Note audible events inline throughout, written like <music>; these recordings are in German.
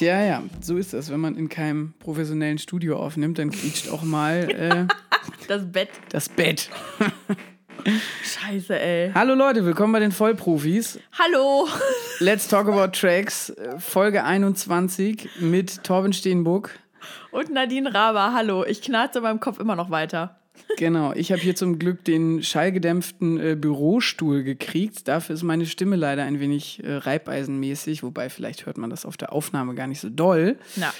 Tja, ja, so ist das. Wenn man in keinem professionellen Studio aufnimmt, dann quietscht auch mal <laughs> äh, Das Bett. das Bett. Scheiße, ey. Hallo Leute, willkommen bei den Vollprofis. Hallo. Let's Talk About Tracks, Folge 21 mit Torben Steenbuck. Und Nadine Raber, hallo. Ich knarze in meinem Kopf immer noch weiter. Genau, ich habe hier zum Glück den schallgedämpften äh, Bürostuhl gekriegt. Dafür ist meine Stimme leider ein wenig äh, reibeisenmäßig, wobei vielleicht hört man das auf der Aufnahme gar nicht so doll. Na.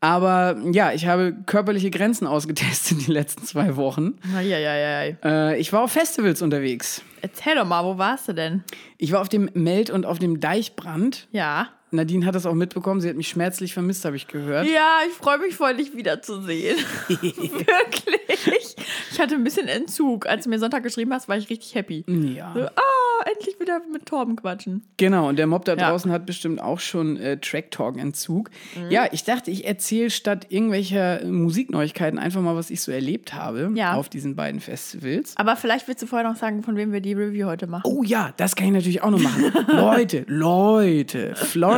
Aber ja, ich habe körperliche Grenzen ausgetestet die letzten zwei Wochen. Eieiei. Äh, ich war auf Festivals unterwegs. Erzähl doch mal, wo warst du denn? Ich war auf dem Meld und auf dem Deichbrand. Ja. Nadine hat das auch mitbekommen. Sie hat mich schmerzlich vermisst, habe ich gehört. Ja, ich freue mich voll, dich wiederzusehen. <laughs> Wirklich. Ich hatte ein bisschen Entzug. Als du mir Sonntag geschrieben hast, war ich richtig happy. Ja. So, ah, endlich wieder mit Torben quatschen. Genau, und der Mob da Ja. draußen hat bestimmt auch schon äh, Track Talk Entzug. Mhm. Ja, ich dachte, ich erzähle statt irgendwelcher Musikneuigkeiten einfach mal, was ich so erlebt habe Ja. auf diesen beiden Festivals. Aber vielleicht willst du vorher noch sagen, von wem wir die Review heute machen. Oh ja, das kann ich natürlich auch noch machen. <laughs> Leute, Leute,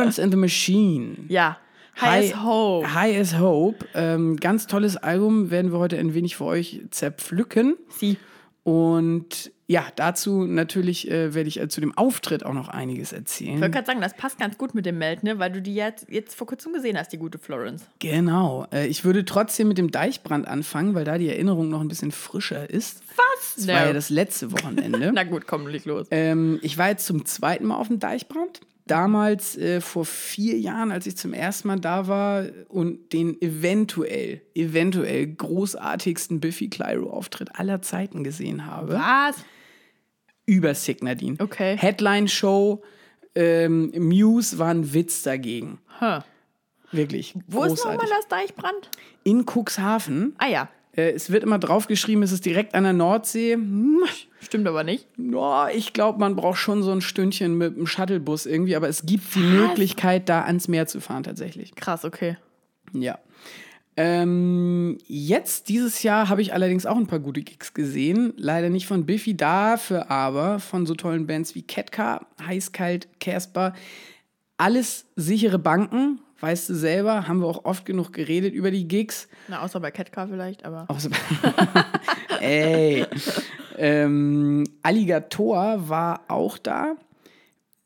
Florence and the Machine. Ja. High as Hope. High as Hope. Ähm, ganz tolles Album, werden wir heute ein wenig für euch zerpflücken. Sie. Und ja, dazu natürlich äh, werde ich äh, zu dem Auftritt auch noch einiges erzählen. Ich wollte gerade sagen, das passt ganz gut mit dem Meld, ne? Weil du die jetzt, jetzt vor kurzem gesehen hast, die gute Florence. Genau. Äh, ich würde trotzdem mit dem Deichbrand anfangen, weil da die Erinnerung noch ein bisschen frischer ist. Was? Das war ja das letzte Wochenende. <laughs> Na gut, komm, leg los. ähm, ich war jetzt zum zweiten Mal auf dem Deichbrand. Damals äh, vor vier Jahren, als ich zum ersten Mal da war und den eventuell, eventuell großartigsten Biffy Clyro-Auftritt aller Zeiten gesehen habe. Was? Über Sick Nadine. Okay. Headline-Show, ähm, Muse war ein Witz dagegen. Huh. Wirklich. Wo ist großartig. nochmal das Deichbrand? In Cuxhaven. Ah ja, es wird immer draufgeschrieben, es ist direkt an der Nordsee. Hm, stimmt aber nicht. ja, ich glaube, man braucht schon so ein Stündchen mit dem Shuttlebus irgendwie, aber es gibt die Möglichkeit, da ans Meer zu fahren tatsächlich. Krass, okay. Ja. Ähm, jetzt, dieses Jahr, habe ich allerdings auch ein paar gute Gigs gesehen. Leider nicht von Biffy, dafür aber von so tollen Bands wie Ketka, Heißkalt, Casper. Alles sichere Banken, weißt du selber, haben wir auch oft genug geredet über die Gigs. Na, außer bei Catcar vielleicht, aber. Außer- <laughs> Ey. ähm, Alligator war auch da.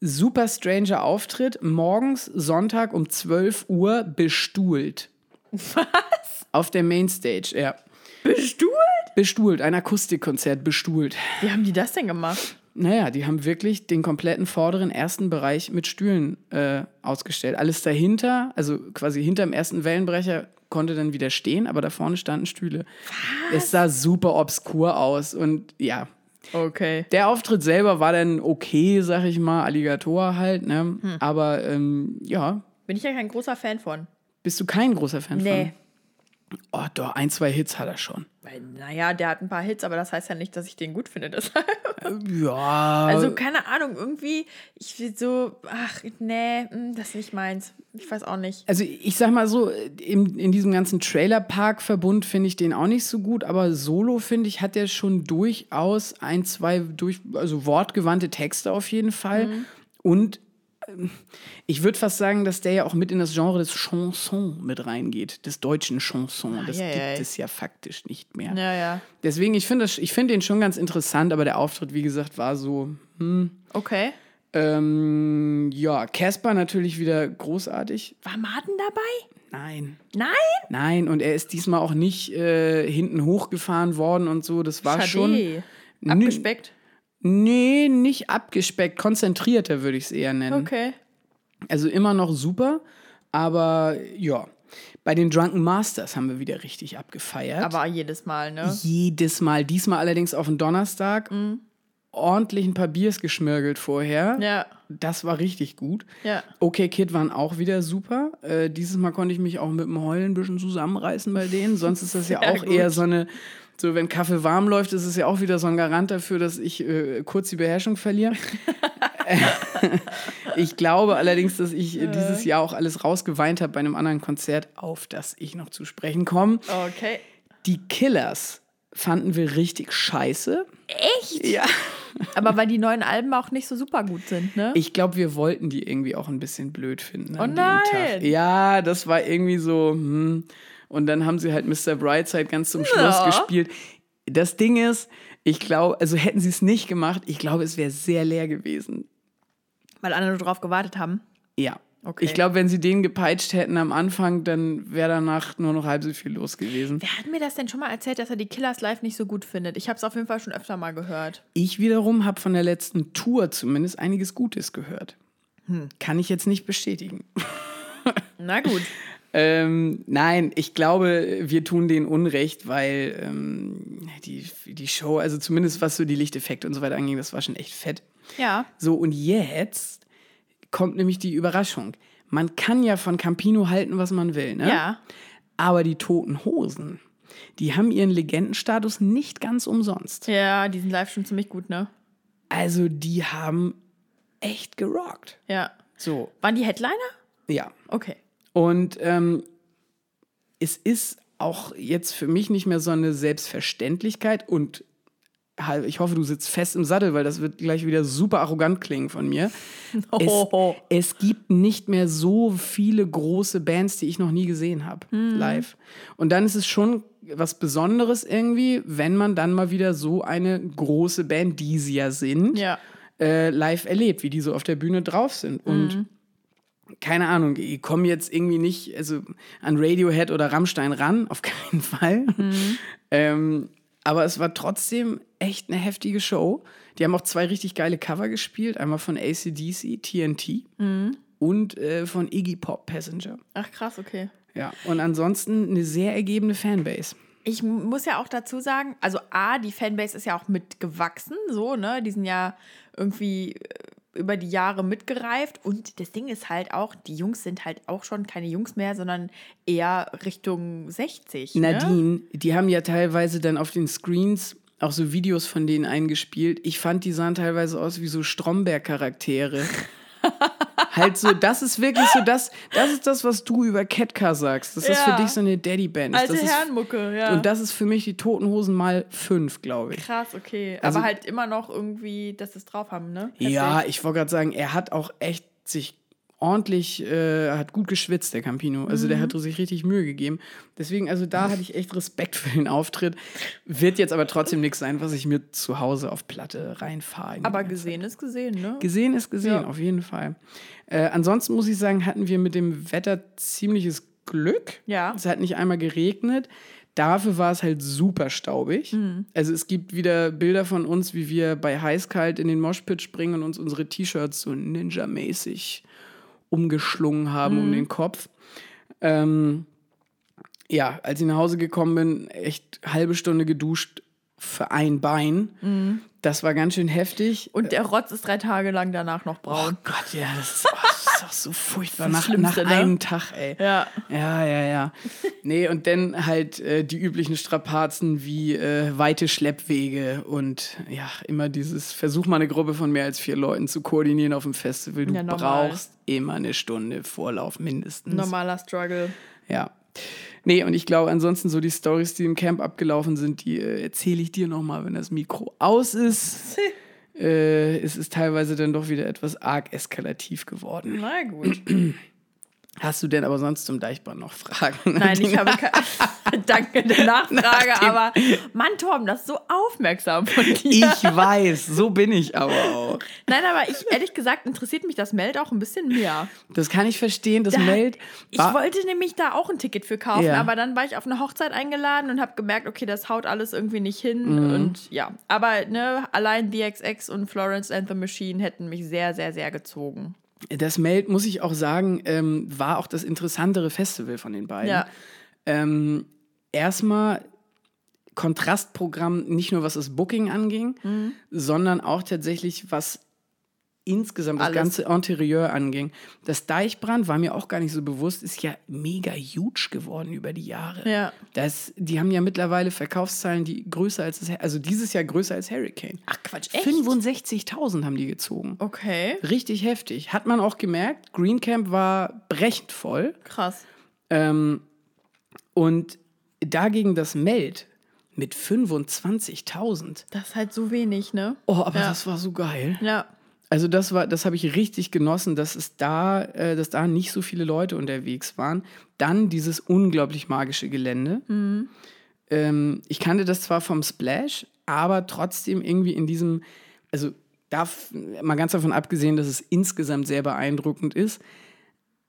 Super stranger Auftritt. Morgens, Sonntag um 12 Uhr bestuhlt. Was? Auf der Mainstage, ja. Bestuhlt? Bestuhlt, ein Akustikkonzert bestuhlt. Wie haben die das denn gemacht? Naja, die haben wirklich den kompletten vorderen ersten Bereich mit Stühlen äh, ausgestellt. Alles dahinter, also quasi hinterm ersten Wellenbrecher, konnte dann wieder stehen, aber da vorne standen Stühle. Es sah super obskur aus und ja. Okay. Der Auftritt selber war dann okay, sag ich mal, Alligator halt, ne? Aber ähm, ja, Bin ich ja kein großer Fan von. bist du kein großer Fan Nee. von? Oh, doch, ein, zwei Hits hat er schon. Weil, naja, der hat ein paar Hits, aber das heißt ja nicht, dass ich den gut finde. <laughs> Deshalb. Ja. Also, keine Ahnung, irgendwie, ich will so, ach, nee, mm, das ist nicht meins. Ich weiß auch nicht. Also ich sag mal so, in, in diesem ganzen Trailerpark-Verbund finde ich den auch nicht so gut, aber solo finde ich, hat der schon durchaus ein, zwei durch, also wortgewandte Texte auf jeden Fall. Und ähm, ich würde fast sagen, dass der ja auch mit in das Genre des Chanson mit reingeht, des deutschen Chanson. Das ja, gibt ja. es ja faktisch nicht mehr. Ja, ja. Deswegen, ich finde finde den schon ganz interessant, aber der Auftritt, wie gesagt, war so, Okay. ähm, ja, Casper natürlich wieder großartig. War Martin dabei? Nein. Nein? Nein, und er ist diesmal auch nicht äh, hinten hochgefahren worden und so. Das war Schade. schon. Abgespeckt. Nee, nicht abgespeckt, konzentrierter würde ich es eher nennen. Okay. Also immer noch super, aber ja. Bei den Drunken Masters haben wir wieder richtig abgefeiert. Aber jedes Mal, ne? Jedes Mal. Diesmal allerdings auf den Donnerstag. Ordentlich ein paar Biers geschmirgelt vorher. Ja. Das war richtig gut. Ja. Okay Kid waren auch wieder super. Äh, dieses Mal konnte ich mich auch mit dem Heulen ein bisschen zusammenreißen bei denen. Sonst ist das ja <laughs> auch gut. eher so eine, so wenn Kaffee warm läuft, ist es ja auch wieder so ein Garant dafür, dass ich äh, kurz die Beherrschung verliere. <laughs> ich glaube allerdings, dass ich äh, dieses Jahr auch alles rausgeweint habe bei einem anderen Konzert, auf das ich noch zu sprechen komme. Okay. Die Killers fanden wir richtig scheiße. Echt? Ja. Aber weil die neuen Alben auch nicht so super gut sind, ne? Ich glaube, wir wollten die irgendwie auch ein bisschen blöd finden. Oh an dem nein. Tag. Ja, das war irgendwie so. Hm. Und dann haben sie halt Mr. Brightside ganz zum Schluss Ja. gespielt. Das Ding ist, ich glaube, also hätten sie es nicht gemacht, ich glaube, es wäre sehr leer gewesen. Weil alle nur drauf gewartet haben. Ja. Okay. Ich glaube, wenn sie den gepeitscht hätten am Anfang, dann wäre danach nur noch halb so viel los gewesen. Wer hat mir das denn schon mal erzählt, dass er die Killers live nicht so gut findet? Ich habe es auf jeden Fall schon öfter mal gehört. Ich wiederum habe von der letzten Tour zumindest einiges Gutes gehört. Hm. Kann ich jetzt nicht bestätigen. <laughs> Na gut. Ähm, nein, ich glaube, wir tun denen Unrecht, weil ähm, die, die Show, also zumindest was so die Lichteffekte und so weiter anging, das war schon echt fett. Ja. So, und jetzt kommt nämlich die Überraschung. Man kann ja von Campino halten, was man will, ne? Ja. Aber die Toten Hosen, die haben ihren Legendenstatus nicht ganz umsonst. Ja, die sind live schon ziemlich gut, ne? Also, die haben echt gerockt. Ja. So, Waren die Headliner? ja. Okay. Und ähm, es ist auch jetzt für mich nicht mehr so eine Selbstverständlichkeit und ich hoffe, du sitzt fest im Sattel, weil das wird gleich wieder super arrogant klingen von mir. <laughs> Oh. Es, es gibt nicht mehr so viele große Bands, die ich noch nie gesehen habe, Mhm. live. Und dann ist es schon was Besonderes irgendwie, wenn man dann mal wieder so eine große Band, die sie ja sind, Ja. äh, live erlebt, wie die so auf der Bühne drauf sind. Und Mhm. keine Ahnung, ich komme jetzt irgendwie nicht also an Radiohead oder Rammstein ran, auf keinen Fall. Mhm. <laughs> Ähm, aber es war trotzdem echt eine heftige Show. Die haben auch zwei richtig geile Cover gespielt. Einmal von ACDC, TNT Mhm. und äh, von Iggy Pop, Passenger. Ach krass, okay. Ja, und ansonsten eine sehr ergebene Fanbase. Ich muss ja auch dazu sagen, also A, die Fanbase ist ja auch mitgewachsen, so, ne? Die sind ja irgendwie äh, über die Jahre mitgereift. Und das Ding ist halt auch, die Jungs sind halt auch schon keine Jungs mehr, sondern eher Richtung 60. Ne? Nadine, die haben ja teilweise dann auf den Screens auch so Videos von denen eingespielt. Ich fand, die sahen teilweise aus wie so Stromberg-Charaktere. <laughs> halt so, das ist wirklich so das, das ist das, was du über Ketka sagst. Das ist Ja. für dich so eine Daddy-Band. Alte das ist, Herrenmucke, ja. Und das ist für mich die Toten Hosen mal fünf, glaube ich. Krass, okay. Also- Aber halt immer noch irgendwie, dass sie es drauf haben, ne? Ja, ich wollte gerade sagen, er hat auch echt sich ordentlich, äh, hat gut geschwitzt, der Campino. Also Mhm. der hat sich richtig Mühe gegeben. Deswegen, also da hatte ich echt Respekt für den Auftritt. Wird jetzt aber trotzdem nichts sein, was ich mir zu Hause auf Platte reinfahre. Aber gesehen ist gesehen, ne? Gesehen ist gesehen, Ja. auf jeden Fall. Äh, ansonsten muss ich sagen, hatten wir mit dem Wetter ziemliches Glück. Ja. Es hat nicht einmal geregnet. Dafür war es halt super staubig. Mhm. Also es gibt wieder Bilder von uns, wie wir bei Heißkalt in den Moshpit springen und uns unsere T-Shirts so ninja-mäßig umgeschlungen haben Mhm. um den Kopf. Ähm, ja, als ich nach Hause gekommen bin, echt halbe Stunde geduscht für ein Bein. Mhm. Das war ganz schön heftig. Und der Rotz ist drei Tage lang danach noch Oh braun. Gott, ja, das ist, oh, das ist auch so furchtbar. Nach, nach ne? einem Tag, ey. Ja. Ja, ja, ja. Nee, und dann halt äh, die üblichen Strapazen wie äh, weite Schleppwege und ja, immer dieses Versuch mal eine Gruppe von mehr als vier Leuten zu koordinieren auf dem Festival. Du Ja, brauchst immer eine Stunde Vorlauf mindestens. Normaler Struggle. Ja. Nee, und ich glaube, ansonsten so die Stories, die im Camp abgelaufen sind, die äh, erzähle ich dir nochmal, wenn das Mikro aus ist. <laughs> äh, es ist teilweise dann doch wieder etwas arg eskalativ geworden. Na gut. Hast du denn aber sonst zum Deichbrand noch Fragen? Nein, ich habe keine. <laughs> Danke der Nachfrage, Nach aber Mann, Torben, das ist so aufmerksam von dir. Ich weiß, so bin ich aber auch. Nein, aber ich ehrlich gesagt interessiert mich das Meld auch ein bisschen mehr. Das kann ich verstehen. Das Da- Meld. Ich wollte nämlich da auch ein Ticket für kaufen, Ja. aber dann war ich auf eine Hochzeit eingeladen und habe gemerkt, okay, das haut alles irgendwie nicht hin Mhm. und ja, aber ne, allein DXX und Florence and the Machine hätten mich sehr, sehr, sehr gezogen. Das Meld, muss ich auch sagen, ähm, war auch das interessantere Festival von den beiden. Ja. Ähm, erstmal Kontrastprogramm, nicht nur was das Booking anging, Mhm. sondern auch tatsächlich was insgesamt das Alles. ganze Interieur anging. Das Deichbrand war mir auch gar nicht so bewusst, ist ja mega huge geworden über die Jahre. Ja. Das, die haben ja mittlerweile Verkaufszahlen, die größer als das, also dieses Jahr größer als Hurricane. Ach Quatsch, echt? 65.000 haben die gezogen. Okay, Richtig heftig. Hat man auch gemerkt. Green Camp war brechend voll. krass. Ähm, und dagegen das Meld mit 25.000. Das ist halt so wenig, ne? Oh, aber Ja. das war so geil. Ja. Also das war, das habe ich richtig genossen, dass es da, äh, dass da nicht so viele Leute unterwegs waren. Dann dieses unglaublich magische Gelände. Ähm, ich kannte das zwar vom Splash, aber trotzdem irgendwie in diesem, also darf mal ganz davon abgesehen, dass es insgesamt sehr beeindruckend ist,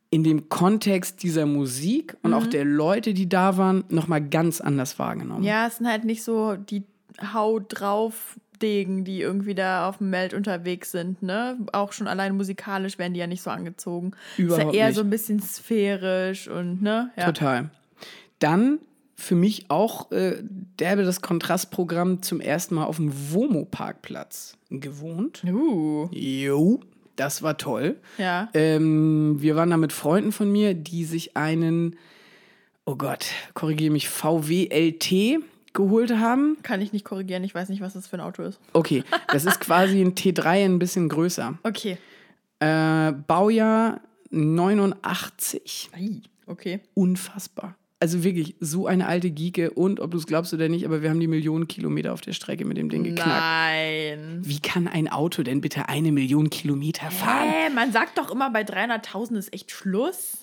in dem Kontext dieser Musik und auch der Leute, die da waren, nochmal ganz anders wahrgenommen. Ja, es sind halt nicht so die Haut drauf Degen, die irgendwie da auf dem Meld unterwegs sind, ne? Auch schon allein musikalisch werden die ja nicht so angezogen. Überhaupt ist ja eher nicht. so ein bisschen sphärisch und, ne? Ja. Total. Dann für mich auch äh, derbe das Kontrastprogramm zum ersten Mal auf dem Womo-Parkplatz gewohnt. Uh, Jo, das war toll. ja. Ähm, wir waren da mit Freunden von mir, die sich einen, oh Gott, korrigiere mich, VW LT geholt haben. Kann ich nicht korrigieren, ich weiß nicht, was das für ein Auto ist. Okay, das ist quasi ein T3 ein bisschen größer. Okay. Äh, Baujahr 89. Ei, okay. unfassbar. Also wirklich so eine alte Gieke und ob du es glaubst oder nicht, aber wir haben die Millionen Kilometer auf der Strecke mit dem Ding geknackt. Nein. Wie kann ein Auto denn bitte eine Million Kilometer fahren? Hä, man sagt doch immer, bei 300.000 ist echt Schluss.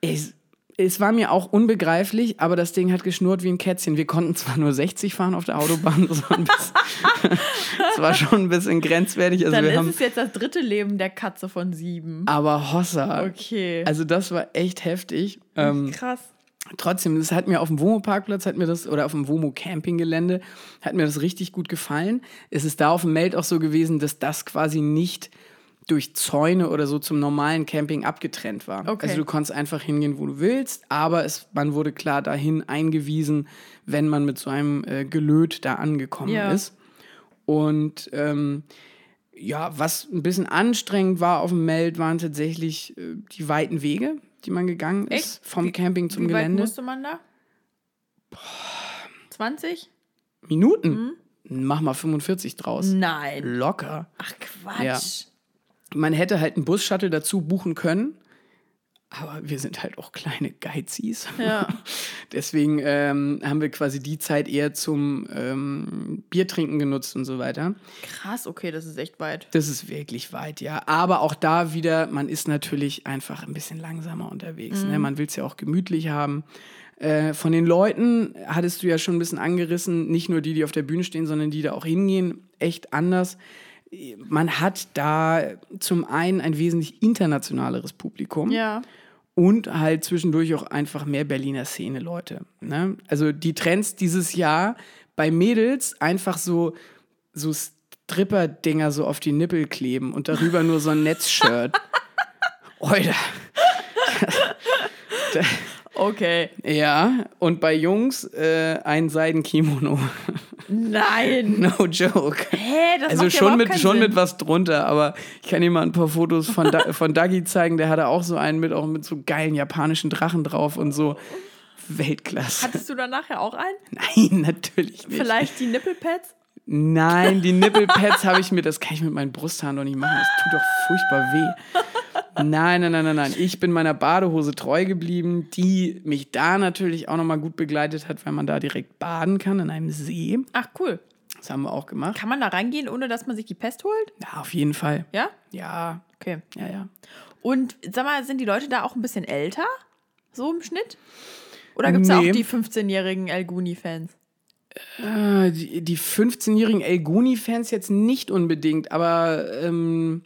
Es, es war mir auch unbegreiflich, aber das Ding hat geschnurrt wie ein Kätzchen. Wir konnten zwar nur 60 fahren auf der Autobahn, <laughs> das war, bisschen, das war schon ein bisschen grenzwertig. Also Dann ist haben, es jetzt das dritte Leben der Katze von sieben. aber Hossa. Okay. Also das war echt heftig. Ähm, Krass. trotzdem, das hat mir auf dem Womo-Parkplatz, hat mir das, oder auf dem Womo-Campinggelände, hat mir das richtig gut gefallen. Es ist da auf dem Meld auch so gewesen, dass das quasi nicht durch Zäune oder so zum normalen Camping abgetrennt war. Okay. Also du konntest einfach hingehen, wo du willst, aber es, man wurde klar dahin eingewiesen, wenn man mit so einem äh, Gelöt da angekommen Ja. ist. Und ähm, ja, was ein bisschen anstrengend war auf dem Meld, waren tatsächlich äh, die weiten Wege, die man gegangen ist, Echt? vom Wie- Camping zum Wie weit Gelände. musste man da? 20? Minuten? Mach mal 45 draus. Nein. Locker. Ach Quatsch. Ja. Man hätte halt einen Bus-Shuttle dazu buchen können, aber wir sind halt auch kleine Geizis. Ja. <laughs> Deswegen ähm, haben wir quasi die Zeit eher zum ähm, Biertrinken genutzt und so weiter. Krass, okay, das ist echt weit. Das ist wirklich weit, ja. Aber auch da wieder, man ist natürlich einfach ein bisschen langsamer unterwegs. Ne? Man will es ja auch gemütlich haben. Äh, von den Leuten hattest du ja schon ein bisschen angerissen, nicht nur die, die auf der Bühne stehen, sondern die da auch hingehen, echt anders. Man hat da zum einen ein wesentlich internationaleres Publikum Ja. und halt zwischendurch auch einfach mehr Berliner Szene-Leute. Ne? Also die Trends dieses Jahr bei Mädels einfach so, so Stripper-Dinger so auf die Nippel kleben und darüber nur so ein Netzshirt. <laughs> Oida. <laughs> <laughs> Okay. Ja, und bei Jungs äh, ein Seidenkimono. Nein. <laughs> no joke. Hä, das Also macht ja schon, überhaupt mit, schon Sinn. mit was drunter, aber ich kann dir mal ein paar Fotos von, da von Dagi zeigen. Der hatte auch so einen mit, auch mit so geilen japanischen Drachen drauf und so. Weltklasse. Hattest du da nachher auch einen? Nein, natürlich nicht. Vielleicht die Nippelpads? Nein, die Nippelpads habe ich mir, das kann ich mit meinen Brusthaaren doch nicht machen. Das tut doch furchtbar weh. Nein, nein, nein, nein, nein. Ich bin meiner Badehose treu geblieben, die mich da natürlich auch nochmal gut begleitet hat, weil man da direkt baden kann in einem See. Ach, cool. Das haben wir auch gemacht. Kann man da reingehen, ohne dass man sich die Pest holt? Ja, auf jeden Fall. Ja? Ja, Okay. ja, ja. Und sag mal, sind die Leute da auch ein bisschen älter? So im Schnitt? Oder gibt es Nee. auch die 15-jährigen El Guni-Fans? Äh, Die, die 15-jährigen El Guni-Fans jetzt nicht unbedingt, aber ähm,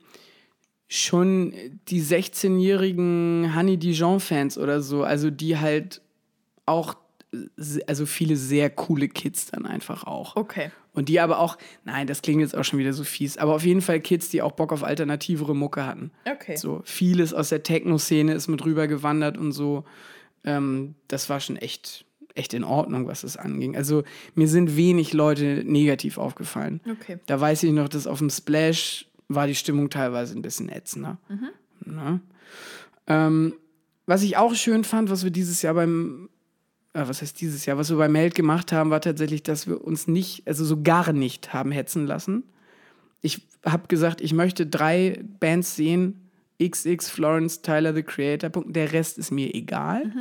schon die 16-jährigen Honey Dijon-Fans oder so, also die halt auch, also viele sehr coole Kids dann einfach auch. Okay. Und die aber auch, nein, das klingt jetzt auch schon wieder so fies, aber auf jeden Fall Kids, die auch Bock auf alternativere Mucke hatten. Okay. So vieles aus der Techno-Szene ist mit rüber gewandert und so. Ähm, das war schon echt, echt in Ordnung, was das anging. Also mir sind wenig Leute negativ aufgefallen. Okay. Da weiß ich noch, dass auf dem Splash war die Stimmung teilweise ein bisschen ätzender. Ne? Ähm, was ich auch schön fand, was wir dieses Jahr beim, äh, was heißt dieses Jahr, was wir bei Meld gemacht haben, war tatsächlich, dass wir uns nicht, also so gar nicht haben hetzen lassen. Ich habe gesagt, ich möchte drei Bands sehen, XX, Florence, Tyler, The Creator, Punkt. der Rest ist mir egal.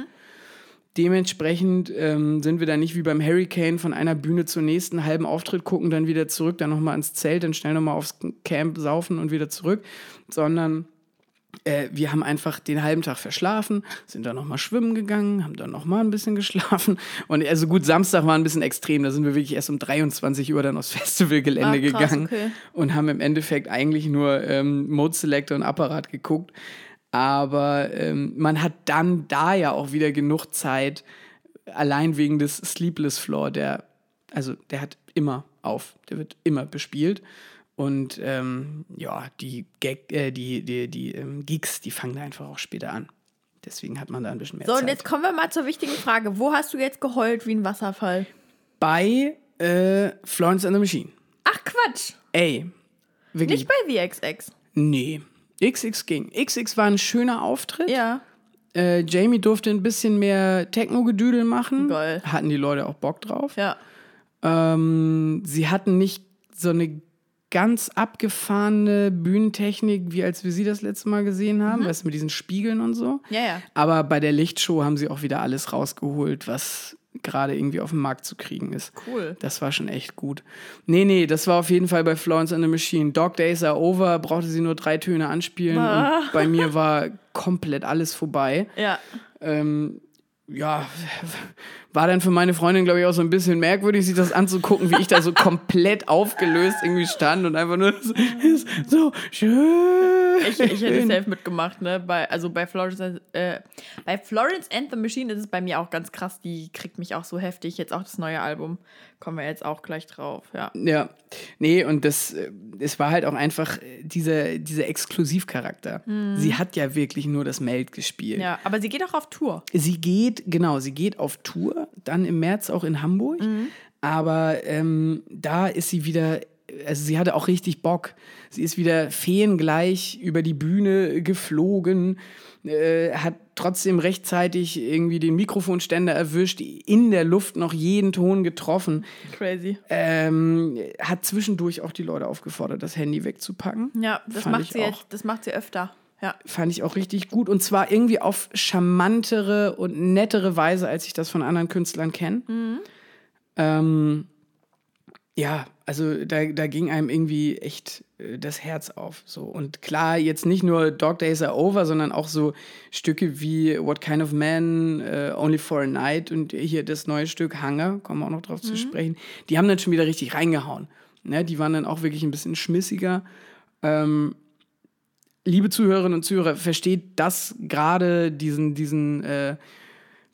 Dementsprechend ähm, sind wir da nicht wie beim Hurricane von einer Bühne zur nächsten, halben Auftritt gucken, dann wieder zurück, dann nochmal ins Zelt, dann schnell nochmal aufs Camp saufen und wieder zurück, sondern äh, wir haben einfach den halben Tag verschlafen, sind dann nochmal schwimmen gegangen, haben dann nochmal ein bisschen <laughs> geschlafen. Und also gut, Samstag war ein bisschen extrem, da sind wir wirklich erst um 23 Uhr dann aufs <laughs> Festivalgelände Ah, krass, gegangen okay. und haben im Endeffekt eigentlich nur ähm, Mode Selector und Apparat geguckt. Aber ähm, man hat dann da ja auch wieder genug Zeit, allein wegen des Sleepless Floor, der, also der hat immer auf, der wird immer bespielt. Und ähm, ja, die, Gag, äh, die, die, die ähm, Gigs, die fangen da einfach auch später an. Deswegen hat man da ein bisschen mehr So, Zeit. und jetzt kommen wir mal zur wichtigen Frage. Wo hast du jetzt geheult wie ein Wasserfall? Bei äh, Florence and the Machine. Ach, Quatsch. Ey, wirklich. Nicht bei The XX. Nee. XX ging. XX war ein schöner Auftritt. Ja. Äh, Jamie durfte ein bisschen mehr Techno-Gedüdel machen. Geil. Hatten die Leute auch Bock drauf. Ja. Ähm, sie hatten nicht so eine ganz abgefahrene Bühnentechnik, wie als wir sie das letzte Mal gesehen haben, weißt du, mit diesen Spiegeln und so. Ja, ja. Aber bei der Lichtshow haben sie auch wieder alles rausgeholt, was gerade irgendwie auf dem Markt zu kriegen ist. Cool. Das war schon echt gut. Nee, nee, das war auf jeden Fall bei Florence and the Machine. Dog Days are over, brauchte sie nur drei Töne anspielen Ah. und bei mir war komplett alles vorbei. Ja. Ähm, ja, war dann für meine Freundin, glaube ich, auch so ein bisschen merkwürdig, sich das anzugucken, wie ich da so <laughs> komplett aufgelöst irgendwie stand und einfach nur so, <laughs> so schön. Ich, ich hätte safe mitgemacht, ne? Bei, also bei Florence, äh, bei Florence and the Machine ist es bei mir auch ganz krass. Die kriegt mich auch so heftig. Jetzt auch das neue Album. Kommen wir jetzt auch gleich drauf, ja. Ja, nee, und das, äh, es war halt auch einfach äh, dieser, dieser Exklusivcharakter. Sie hat ja wirklich nur das Meld gespielt. Ja, aber sie geht auch auf Tour. Sie geht, genau, sie geht auf Tour, dann im März auch in Hamburg. Aber ähm, da ist sie wieder, also sie hatte auch richtig Bock. Sie ist wieder feengleich über die Bühne geflogen, äh, hat trotzdem rechtzeitig irgendwie den Mikrofonständer erwischt, in der Luft noch jeden Ton getroffen. Crazy. Ähm, hat zwischendurch auch die Leute aufgefordert, das Handy wegzupacken. Ja, das Fand macht sie auch. jetzt, das macht sie öfter. Ja. Fand ich auch richtig gut. Und zwar irgendwie auf charmantere und nettere Weise, als ich das von anderen Künstlern kenne. Ähm, ja, also da, da ging einem irgendwie echt äh, das Herz auf. So. Und klar, jetzt nicht nur Dog Days Are Over, sondern auch so Stücke wie What Kind of Man, äh, Only for a Night und hier das neue Stück Hunger, kommen wir auch noch drauf zu sprechen. Die haben dann schon wieder richtig reingehauen. Ne? Die waren dann auch wirklich ein bisschen schmissiger. Ähm, liebe Zuhörerinnen und Zuhörer, versteht das gerade diesen, diesen äh,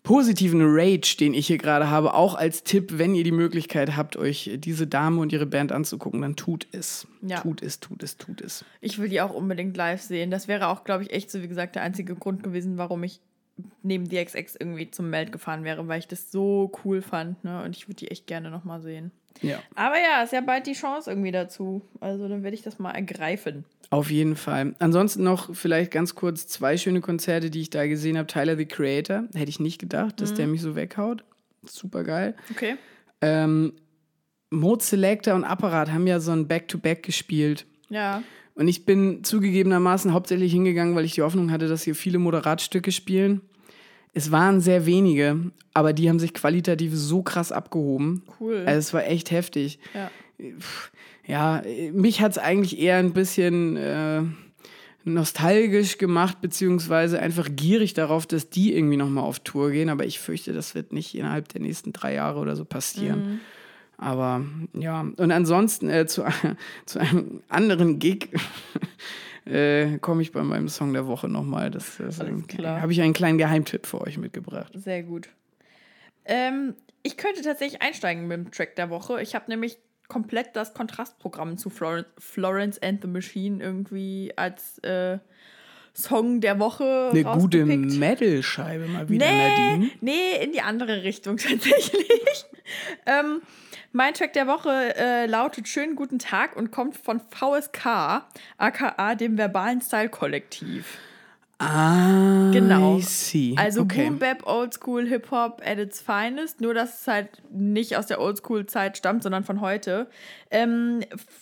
positiven Rage, den ich hier gerade habe, auch als Tipp, wenn ihr die Möglichkeit habt, euch diese Dame und ihre Band anzugucken, dann tut es. Ja. Tut es, tut es, tut es. Ich will die auch unbedingt live sehen. Das wäre auch, glaube ich, echt so, wie gesagt, der einzige Grund gewesen, warum ich neben DXX irgendwie zum Meld gefahren wäre, weil ich das so cool fand. Ne? Und ich würde die echt gerne nochmal sehen. Ja. Aber ja, ist ja bald die Chance irgendwie dazu. Also dann werde ich das mal ergreifen. Auf jeden Fall. Ansonsten noch vielleicht ganz kurz zwei schöne Konzerte, die ich da gesehen habe. Tyler the Creator. Hätte ich nicht gedacht, dass der mich so weghaut. Super geil. Okay. Ähm, Mode Selector und Apparat haben ja so ein Back-to-Back gespielt. Ja. Und ich bin zugegebenermaßen hauptsächlich hingegangen, weil ich die Hoffnung hatte, dass hier viele Moderatstücke spielen. Es waren sehr wenige, aber die haben sich qualitativ so krass abgehoben. Cool. Also es war echt heftig. ja. Ja, mich hat es eigentlich eher ein bisschen äh, nostalgisch gemacht, beziehungsweise einfach gierig darauf, dass die irgendwie nochmal auf Tour gehen. Aber ich fürchte, das wird nicht innerhalb der nächsten drei Jahre oder so passieren. Aber ja, und ansonsten äh, zu, <laughs> zu einem anderen Gig äh, komme ich bei meinem Song der Woche nochmal. Das, das habe ich einen kleinen Geheimtipp für euch mitgebracht. Sehr gut. Ähm, ich könnte tatsächlich einsteigen mit dem Track der Woche. Ich habe nämlich komplett das Kontrastprogramm zu Flor Florence and the Machine irgendwie als äh, Song der Woche Eine gute. Metal-Scheibe mal wieder, Nee, Nadine. nee, in die andere Richtung <laughs> tatsächlich. ähm, mein Track der Woche äh, lautet Schönen guten Tag und kommt von VSK, aka dem Verbalen Style Kollektiv. Ah, Genau. Also okay. Boom Bap Oldschool Hip Hop at its finest, nur dass es halt nicht aus der Oldschool Zeit stammt, sondern von heute. Ähm,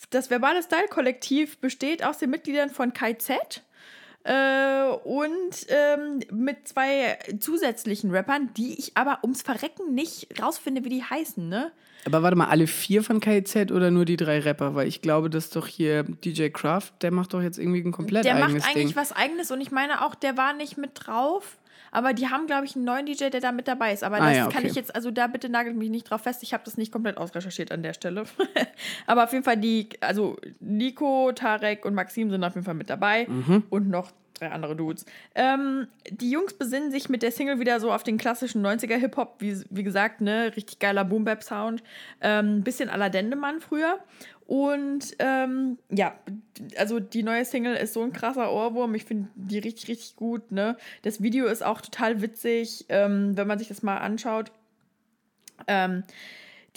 das verbale Style Kollektiv besteht aus den Mitgliedern von KZ, Äh, und ähm, mit zwei zusätzlichen Rappern, die ich aber ums Verrecken nicht rausfinde, wie die heißen, ne? Aber warte mal, alle vier von KIZ oder nur die drei Rapper? Weil ich glaube, dass doch hier DJ Kraft, der macht doch jetzt irgendwie ein komplett Der eigenes macht eigentlich Ding. was eigenes und ich meine auch, der war nicht mit drauf. Aber die haben, glaube ich, einen neuen DJ, der da mit dabei ist. Aber Ah das ja, kann okay. ich jetzt, also da bitte nagelt mich nicht drauf fest. Ich habe das nicht komplett ausrecherchiert an der Stelle. <laughs> Aber auf jeden Fall die, also Nico, Tarek und Maxim sind auf jeden Fall mit dabei. Mhm. Und noch drei andere Dudes. Ähm, die Jungs besinnen sich mit der Single wieder so auf den klassischen 90er-Hip-Hop. Wie, wie gesagt, ne, richtig geiler Boom-Bap-Sound. Ähm, bisschen la Dendemann früher. Und ähm, ja, also die neue Single ist so ein krasser Ohrwurm. Ich finde die richtig, richtig gut. Ne? Das Video ist auch total witzig, ähm, wenn man sich das mal anschaut. Ähm,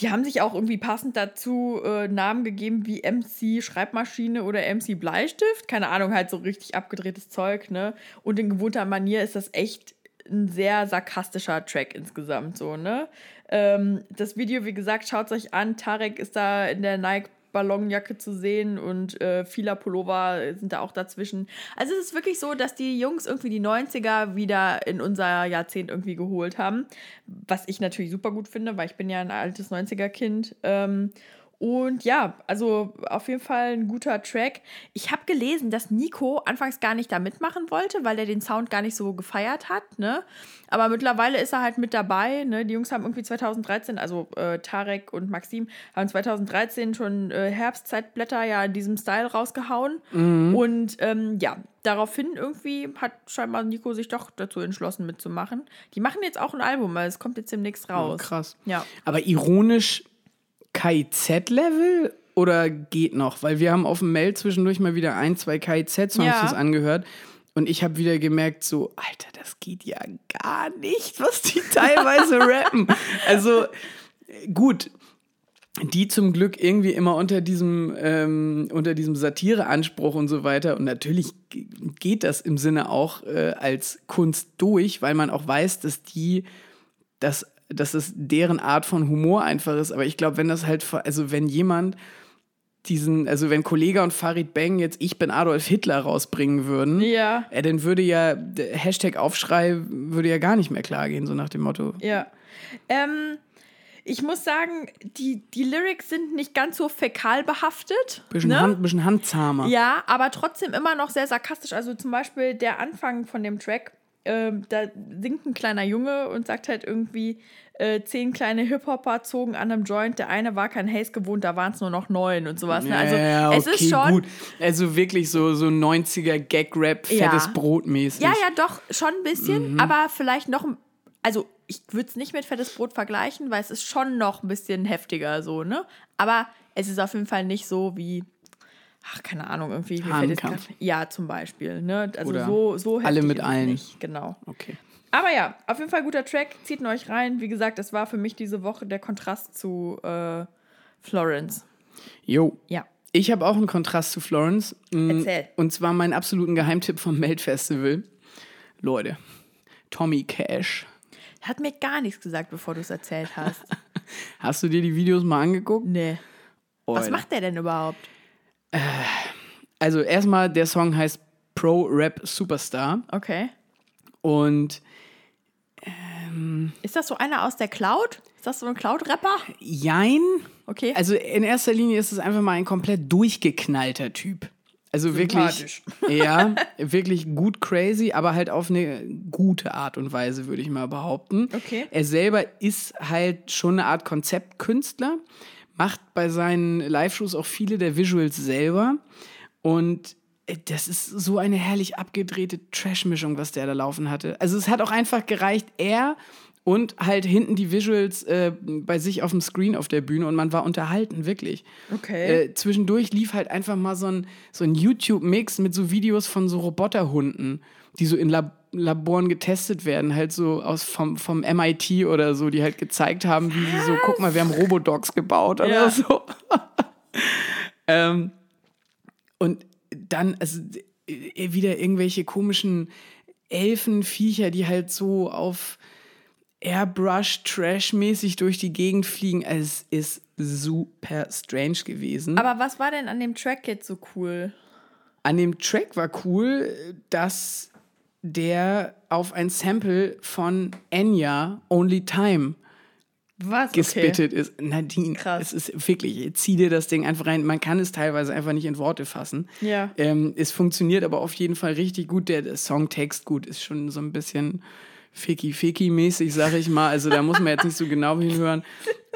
die haben sich auch irgendwie passend dazu äh, Namen gegeben wie MC Schreibmaschine oder MC Bleistift. Keine Ahnung, halt so richtig abgedrehtes Zeug, ne? Und in gewohnter Manier ist das echt ein sehr sarkastischer Track insgesamt, so, ne? Ähm, das Video, wie gesagt, schaut es euch an. Tarek ist da in der Nike Ballonjacke zu sehen und äh, vieler Pullover sind da auch dazwischen. Also es ist wirklich so, dass die Jungs irgendwie die 90er wieder in unser Jahrzehnt irgendwie geholt haben, was ich natürlich super gut finde, weil ich bin ja ein altes 90er-Kind. Ähm, und ja, also auf jeden Fall ein guter Track. Ich habe gelesen, dass Nico anfangs gar nicht da mitmachen wollte, weil er den Sound gar nicht so gefeiert hat, ne? Aber mittlerweile ist er halt mit dabei, ne? Die Jungs haben irgendwie 2013, also äh, Tarek und Maxim, haben 2013 schon äh, Herbstzeitblätter ja in diesem Style rausgehauen. Und ähm, ja, daraufhin irgendwie hat scheinbar Nico sich doch dazu entschlossen mitzumachen. Die machen jetzt auch ein Album, weil es kommt jetzt demnächst raus. Krass. Ja. Aber ironisch KIZ-Level oder geht noch? Weil wir haben auf dem Mail zwischendurch mal wieder ein, zwei KIZ-Songs Ja. uns angehört. Und ich habe wieder gemerkt, so, Alter, das geht ja gar nicht, was die <laughs> teilweise rappen. Also, gut, die zum Glück irgendwie immer unter diesem, ähm, unter diesem Satireanspruch und so weiter. Und natürlich geht das im Sinne auch äh, als Kunst durch, weil man auch weiß, dass die, dass, dass es deren Art von Humor einfach ist. Aber ich glaube, wenn das halt, also wenn jemand diesen, also wenn Kollega und Farid Bang jetzt Ich bin Adolf Hitler rausbringen würden, Ja. äh, dann würde ja Hashtag Aufschrei würde ja gar nicht mehr klar gehen, so nach dem Motto. Ja. Ähm, ich muss sagen, die, die Lyrics sind nicht ganz so fäkal behaftet. Bisschen, ne? Hand, bisschen handzahmer. Ja, aber trotzdem immer noch sehr sarkastisch. Also zum Beispiel der Anfang von dem Track, ähm, da singt ein kleiner Junge und sagt halt irgendwie, äh, zehn kleine Hip-Hopper zogen an einem Joint, der eine war kein Haze gewohnt, da waren es nur noch neun und sowas. Ne? Also ja, es ist schon. gut. Also wirklich so, so 90er Gag-Rap, fettes Ja. Brot mäßig. Ja, ja, doch, schon ein Mhm. bisschen, aber vielleicht noch, ein- also ich würde es nicht mit fettes Brot vergleichen, weil es ist schon noch ein bisschen heftiger so, ne? Aber es ist auf jeden Fall nicht so wie, ach, keine Ahnung, irgendwie. Hahnenkampf. grad- Ja, zum Beispiel, ne? Also Oder so, so heftig alle mit allen. Nicht, genau. Okay. Aber ja, auf jeden Fall guter Track, zieht ihn euch rein. Wie gesagt, das war für mich diese Woche der Kontrast zu äh, Florence. Jo. Ja. Ich habe auch einen Kontrast zu Florence. Mm, Erzähl. Und zwar meinen absoluten Geheimtipp vom Melt-Festival. Leute, Tommy Cash. Hat mir gar nichts gesagt, bevor du es erzählt hast. <laughs> Hast du dir die Videos mal angeguckt? nee. Was Alter. macht der denn überhaupt? Also erstmal, der Song heißt Pro Rap Superstar. Okay. Und Ist das so einer aus der Cloud? Ist das so ein Cloud-Rapper? jein. Okay. Also in erster Linie ist es einfach mal ein komplett durchgeknallter Typ. Also wirklich, <laughs> ja, <laughs> wirklich gut crazy, aber halt auf eine gute Art und Weise, würde ich mal behaupten. Okay. Er selber ist halt schon eine Art Konzeptkünstler, macht bei seinen Live-Shows auch viele der Visuals selber und das ist so eine herrlich abgedrehte Trash-Mischung, was der da laufen hatte. Also es hat auch einfach gereicht, er und halt hinten die Visuals äh, bei sich auf dem Screen auf der Bühne und man war unterhalten, wirklich. Okay. Äh, zwischendurch lief halt einfach mal so ein, so ein YouTube-Mix mit so Videos von so Roboterhunden, die so in Lab Laboren getestet werden, halt so aus vom, vom MIT oder so, die halt gezeigt haben, wie sie so, guck mal, wir haben Robodogs gebaut oder Ja. so. <laughs> ähm, und dann, also äh, wieder irgendwelche komischen Elfenviecher, die halt so auf Airbrush-Trash-mäßig durch die Gegend fliegen. Es ist super strange gewesen. Aber was war denn an dem Track jetzt so cool? An dem Track war cool, dass der auf ein Sample von Enya Only Time Was? gespittet ist. Nadine, Krass. es ist wirklich, zieh dir das Ding einfach rein. Man kann es teilweise einfach nicht in Worte fassen. Ja. Ähm, es funktioniert aber auf jeden Fall richtig gut. Der, der Songtext, gut, ist schon so ein bisschen ficky-ficky-mäßig, sag ich mal. Also da muss man jetzt nicht so genau hinhören.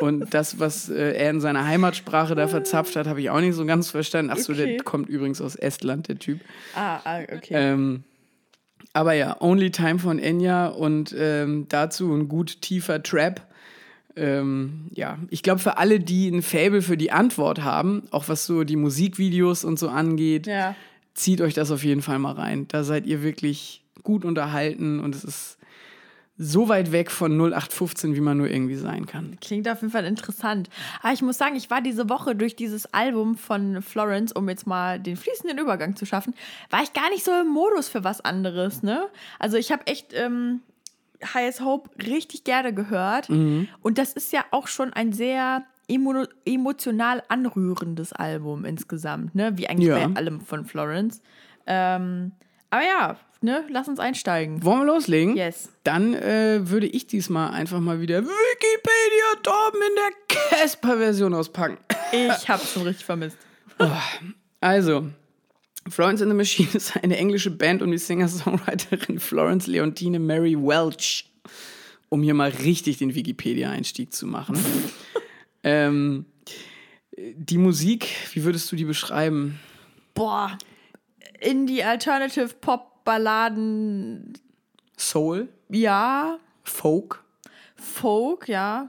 Und das, was äh, er in seiner Heimatsprache da verzapft hat, habe ich auch nicht so ganz verstanden. Achso, Okay. der kommt übrigens aus Estland, der Typ. Ah, ah okay. Ähm, aber ja, Only Time von Enya und ähm, dazu ein gut tiefer Trap. Ähm, ja, ich glaube, für alle, die ein Fable für die Antwort haben, auch was so die Musikvideos und so angeht, ja. zieht euch das auf jeden Fall mal rein. Da seid ihr wirklich gut unterhalten und es ist so weit weg von 0815, wie man nur irgendwie sein kann. Klingt auf jeden Fall interessant. Aber ich muss sagen, ich war diese Woche durch dieses Album von Florence, um jetzt mal den fließenden Übergang zu schaffen, war ich gar nicht so im Modus für was anderes, ne? Also ich habe echt ähm, Highest Hope richtig gerne gehört. Mhm. Und das ist ja auch schon ein sehr emo emotional anrührendes Album insgesamt, ne? Wie eigentlich Ja. bei allem von Florence. Ähm, aber ja, ne, lass uns einsteigen. Wollen wir loslegen? Yes. Dann äh, würde ich diesmal einfach mal wieder Wikipedia Torben in der Casper-Version auspacken. Ich hab's schon richtig vermisst. <laughs> Also, Florence and the Machine ist eine englische Band um die Singer-Songwriterin Florence Leontine Mary Welch. Um hier mal richtig den Wikipedia-Einstieg zu machen. <laughs> ähm, die Musik, wie würdest du die beschreiben? boah, Indie, Alternative, Pop, Balladen, Soul? ja, Folk? Folk, ja.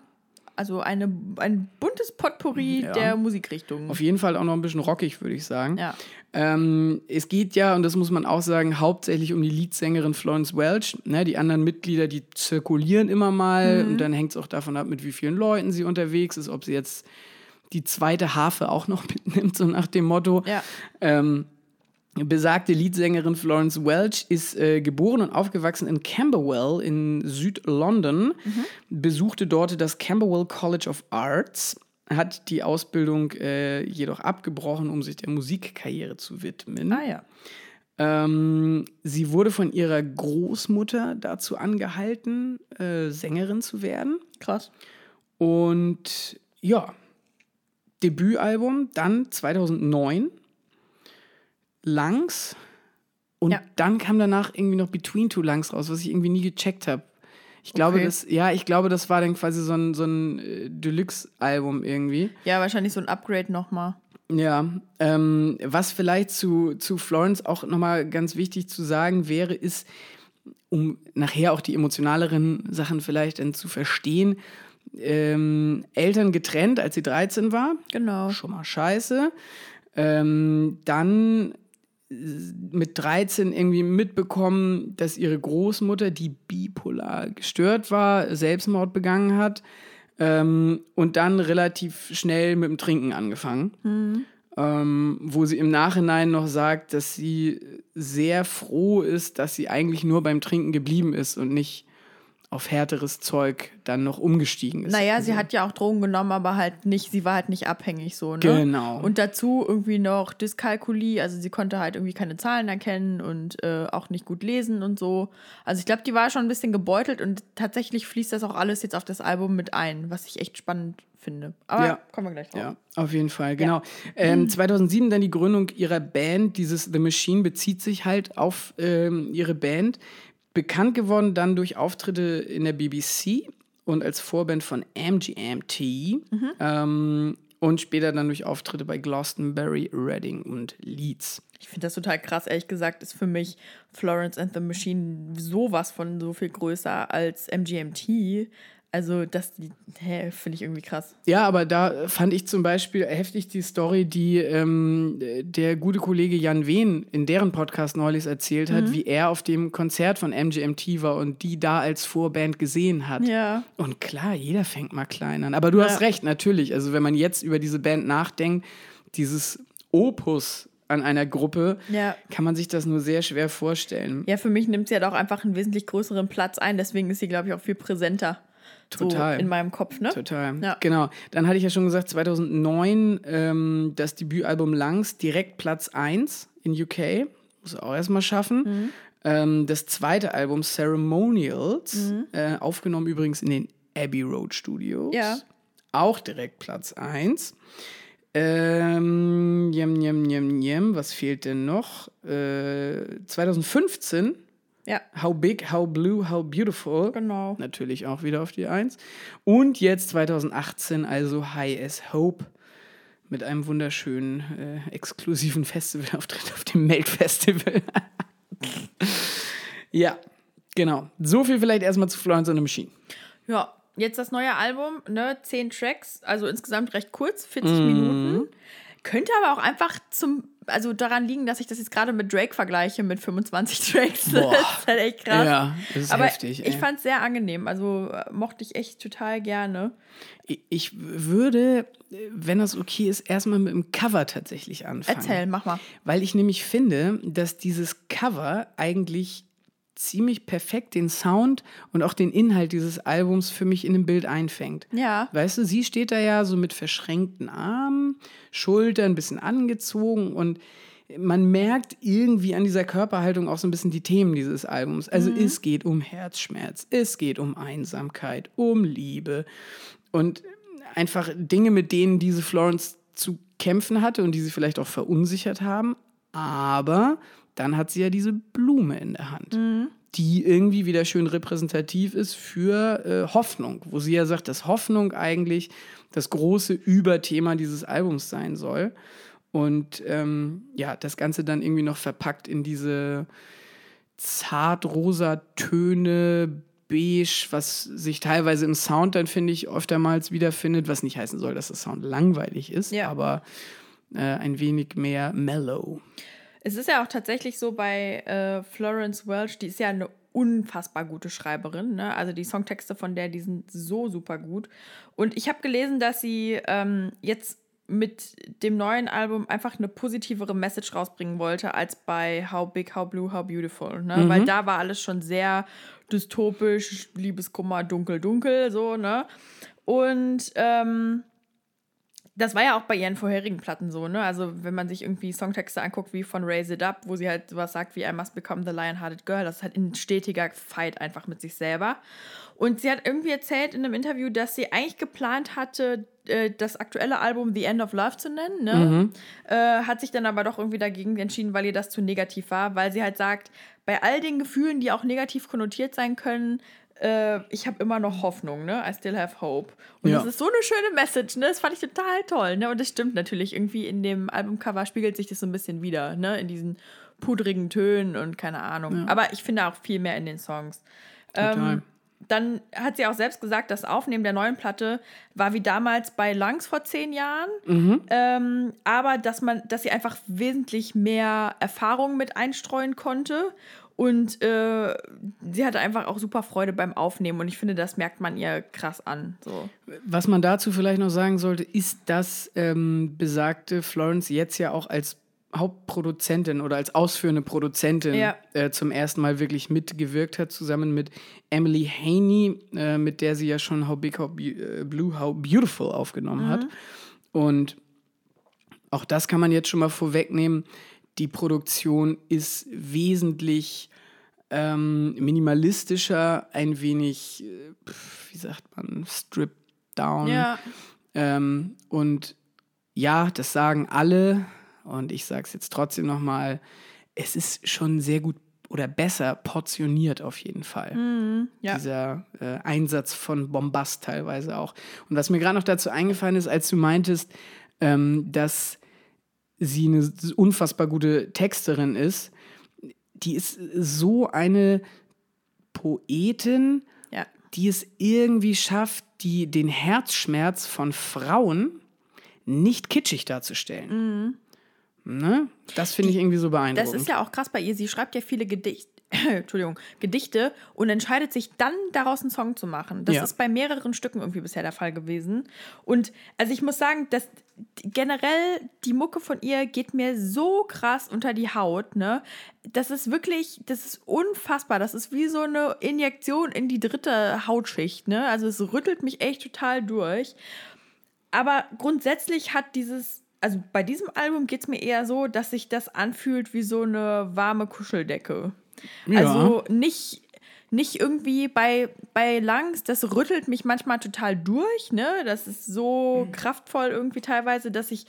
Also eine, ein buntes Potpourri Ja. der Musikrichtungen. Auf jeden Fall auch noch ein bisschen rockig, würde ich sagen. Ja. Ähm, es geht ja, und das muss man auch sagen, hauptsächlich um die Leadsängerin Florence Welch. Ne, die anderen Mitglieder, die zirkulieren immer mal und dann hängt es auch davon ab, mit wie vielen Leuten sie unterwegs ist, ob sie jetzt die zweite Harfe auch noch <laughs> mitnimmt, so nach dem Motto. Ja. Ähm, besagte Leadsängerin Florence Welch ist äh, geboren und aufgewachsen in Camberwell in Süd-London, besuchte dort das Camberwell College of Arts, hat die Ausbildung äh, jedoch abgebrochen, um sich der Musikkarriere zu widmen. Ah ja. Ähm, sie wurde von ihrer Großmutter dazu angehalten, äh, Sängerin zu werden. Krass. Und ja, Debütalbum dann 2009, Langs. Und Ja. dann kam danach irgendwie noch Between Two Langs raus, was ich irgendwie nie gecheckt habe. Ich glaube, Okay. das, ja, ich glaube, das war dann quasi so ein, so ein äh, Deluxe-Album irgendwie. Ja, wahrscheinlich so ein Upgrade nochmal. Ja, ähm, was vielleicht zu, zu Florence auch nochmal ganz wichtig zu sagen wäre, ist, um nachher auch die emotionaleren Sachen vielleicht dann zu verstehen, ähm, Eltern getrennt, als sie 13 war. Genau. Schon mal scheiße. Ähm, dann mit 13 irgendwie mitbekommen, dass ihre Großmutter, die bipolar gestört war, Selbstmord begangen hat. Ähm, und dann relativ schnell mit dem Trinken angefangen. Ähm, wo sie im Nachhinein noch sagt, dass sie sehr froh ist, dass sie eigentlich nur beim Trinken geblieben ist und nicht auf härteres Zeug dann noch umgestiegen ist. Naja, sie hat ja auch Drogen genommen, aber halt nicht, sie war halt nicht abhängig so, ne? Genau. Und dazu irgendwie noch Dyskalkulie, also sie konnte halt irgendwie keine Zahlen erkennen und äh, auch nicht gut lesen und so. Also ich glaube, die war schon ein bisschen gebeutelt und tatsächlich fließt das auch alles jetzt auf das Album mit ein, was ich echt spannend finde. Aber Ja. kommen wir gleich drauf. Ja, auf jeden Fall, genau. Ähm, 2007 dann die Gründung ihrer Band. Dieses The Machine bezieht sich halt auf ähm, ihre Band. Bekannt geworden dann durch Auftritte in der BBC und als Vorband von MGMT. Ähm, und später dann durch Auftritte bei Glastonbury, Reading und Leeds. Ich finde das total krass, ehrlich gesagt, ist für mich Florence and the Machine sowas von so viel größer als MGMT. Also, das finde ich irgendwie krass. Ja, aber da fand ich zum Beispiel heftig die Story, die ähm, der gute Kollege Jan Wehn in deren Podcast neulich erzählt hat, wie er auf dem Konzert von MGMT war und die da als Vorband gesehen hat. Ja. Und klar, jeder fängt mal klein an. Aber du hast recht, natürlich. Also wenn man jetzt über diese Band nachdenkt, dieses Opus an einer Gruppe, Ja. kann man sich das nur sehr schwer vorstellen. Ja, für mich nimmt sie halt auch einfach einen wesentlich größeren Platz ein, deswegen ist sie, glaube ich, auch viel präsenter. Total. So in meinem Kopf, ne? Total. Ja. Genau. Dann hatte ich ja schon gesagt, 2009 ähm, das Debütalbum Langs, direkt Platz 1 in UK. Muss auch erstmal schaffen. Mhm. Ähm, das zweite Album Ceremonials, Mhm. äh, aufgenommen übrigens in den Abbey Road Studios. Ja. Auch direkt Platz 1. Ähm, jem, jem, jem, jem. Was fehlt denn noch? Äh, 2015 Ja, How Big, How Blue, How Beautiful. genau. Natürlich auch wieder auf die 1. Und jetzt 2018 also High as Hope mit einem wunderschönen äh, exklusiven Festivalauftritt auf dem Melt Festival. <laughs> ja, genau. So viel vielleicht erstmal zu Florence and the Machine. Ja, jetzt das neue Album, ne? Zehn Tracks, also insgesamt recht kurz, 40 Mhm. Minuten. Könnte aber auch einfach zum, also daran liegen, dass ich das jetzt gerade mit Drake vergleiche mit 25 Tracks. <laughs> Boah. Das ist halt echt krass. Ja, das ist aber heftig. ich fand es sehr angenehm, also äh, mochte ich echt total gerne. Ich- würde, wenn das okay ist, erstmal mit dem Cover tatsächlich anfangen. Erzähl, mach mal. Weil ich nämlich finde, dass dieses Cover eigentlich ziemlich perfekt den Sound und auch den Inhalt dieses Albums für mich in dem Bild einfängt. Ja. Weißt du, sie steht da ja so mit verschränkten Armen, Schultern ein bisschen angezogen und man merkt irgendwie an dieser Körperhaltung auch so ein bisschen die Themen dieses Albums. Also es geht um Herzschmerz, es geht um Einsamkeit, um Liebe und einfach Dinge, mit denen diese Florence zu kämpfen hatte und die sie vielleicht auch verunsichert haben. Aber dann hat sie ja diese Blume in der Hand, die irgendwie wieder schön repräsentativ ist für äh, Hoffnung, wo sie ja sagt, dass Hoffnung eigentlich das große Überthema dieses Albums sein soll. Und ähm, ja, das Ganze dann irgendwie noch verpackt in diese zart-rosa Töne, beige, was sich teilweise im Sound dann, finde ich, oftmals wiederfindet, was nicht heißen soll, dass der Sound langweilig ist, Ja. aber äh, ein wenig mehr mellow. Es ist ja auch tatsächlich so bei äh, Florence Welch, die ist ja eine unfassbar gute Schreiberin. Ne? Also die Songtexte von der, die sind so super gut. Und ich habe gelesen, dass sie ähm, jetzt mit dem neuen Album einfach eine positivere Message rausbringen wollte als bei How Big, How Blue, How Beautiful. Ne? Weil da war alles schon sehr dystopisch, Liebeskummer, dunkel, dunkel, so, ne? Und ähm, das war ja auch bei ihren vorherigen Platten so, ne? Also, wenn man sich irgendwie Songtexte anguckt, wie von Raise It Up, wo sie halt sowas sagt wie I must become the lion-hearted girl, das ist halt ein stetiger Fight einfach mit sich selber. Und sie hat irgendwie erzählt in einem Interview, dass sie eigentlich geplant hatte, äh, das aktuelle Album The End of Love zu nennen, ne? Äh, hat sich dann aber doch irgendwie dagegen entschieden, weil ihr das zu negativ war, weil sie halt sagt, bei all den Gefühlen, die auch negativ konnotiert sein können, äh, ich habe immer noch Hoffnung, ne? I still have hope. Und Ja. das ist so eine schöne Message, ne? Das fand ich total toll, ne? Und das stimmt natürlich. Irgendwie in dem Albumcover spiegelt sich das so ein bisschen wieder, ne? In diesen pudrigen Tönen und keine Ahnung. Aber ich finde auch viel mehr in den Songs. Total. Ähm, dann hat sie auch selbst gesagt, das Aufnehmen der neuen Platte war wie damals bei Langs vor zehn Jahren. Ähm, aber dass man, dass sie einfach wesentlich mehr Erfahrung mit einstreuen konnte. Und äh, sie hatte einfach auch super Freude beim Aufnehmen. Und ich finde, das merkt man ihr krass an. So. Was man dazu vielleicht noch sagen sollte, ist, dass ähm, besagte Florence jetzt ja auch als Hauptproduzentin oder als ausführende Produzentin Ja. äh, zum ersten Mal wirklich mitgewirkt hat, zusammen mit Emily Haney, äh, mit der sie ja schon How Big, How Be äh, Blue, How Beautiful aufgenommen hat. Und auch das kann man jetzt schon mal vorwegnehmen. Die Produktion ist wesentlich ähm, minimalistischer, ein wenig, äh, wie sagt man, stripped down. Ja. Ähm, und ja, das sagen alle. Und ich sage es jetzt trotzdem nochmal. Es ist schon sehr gut oder besser portioniert auf jeden Fall. ja. Dieser äh, Einsatz von Bombast teilweise auch. Und was mir gerade noch dazu eingefallen ist, als du meintest, ähm, dass sie eine unfassbar gute Texterin ist, die ist so eine Poetin, Ja. die es irgendwie schafft, die, den Herzschmerz von Frauen nicht kitschig darzustellen. Ne? Das finde ich irgendwie so Das beeindruckend. ist ja auch krass bei ihr. Sie schreibt ja viele Gedichte. <coughs> Entschuldigung, Gedichte und entscheidet sich dann daraus einen Song zu machen. Das Ja. ist bei mehreren Stücken irgendwie bisher der Fall gewesen. Und also ich muss sagen, dass generell die Mucke von ihr geht mir so krass unter die Haut, ne? Das ist wirklich, das ist unfassbar. Das ist wie so eine Injektion in die dritte Hautschicht, ne? Also es rüttelt mich echt total durch. Aber grundsätzlich hat dieses, also bei diesem Album geht es mir eher so, dass sich das anfühlt wie so eine warme Kuscheldecke. Ja. Also nicht, nicht irgendwie bei, bei Langs, das rüttelt mich manchmal total durch, ne? Das ist so kraftvoll irgendwie teilweise, dass ich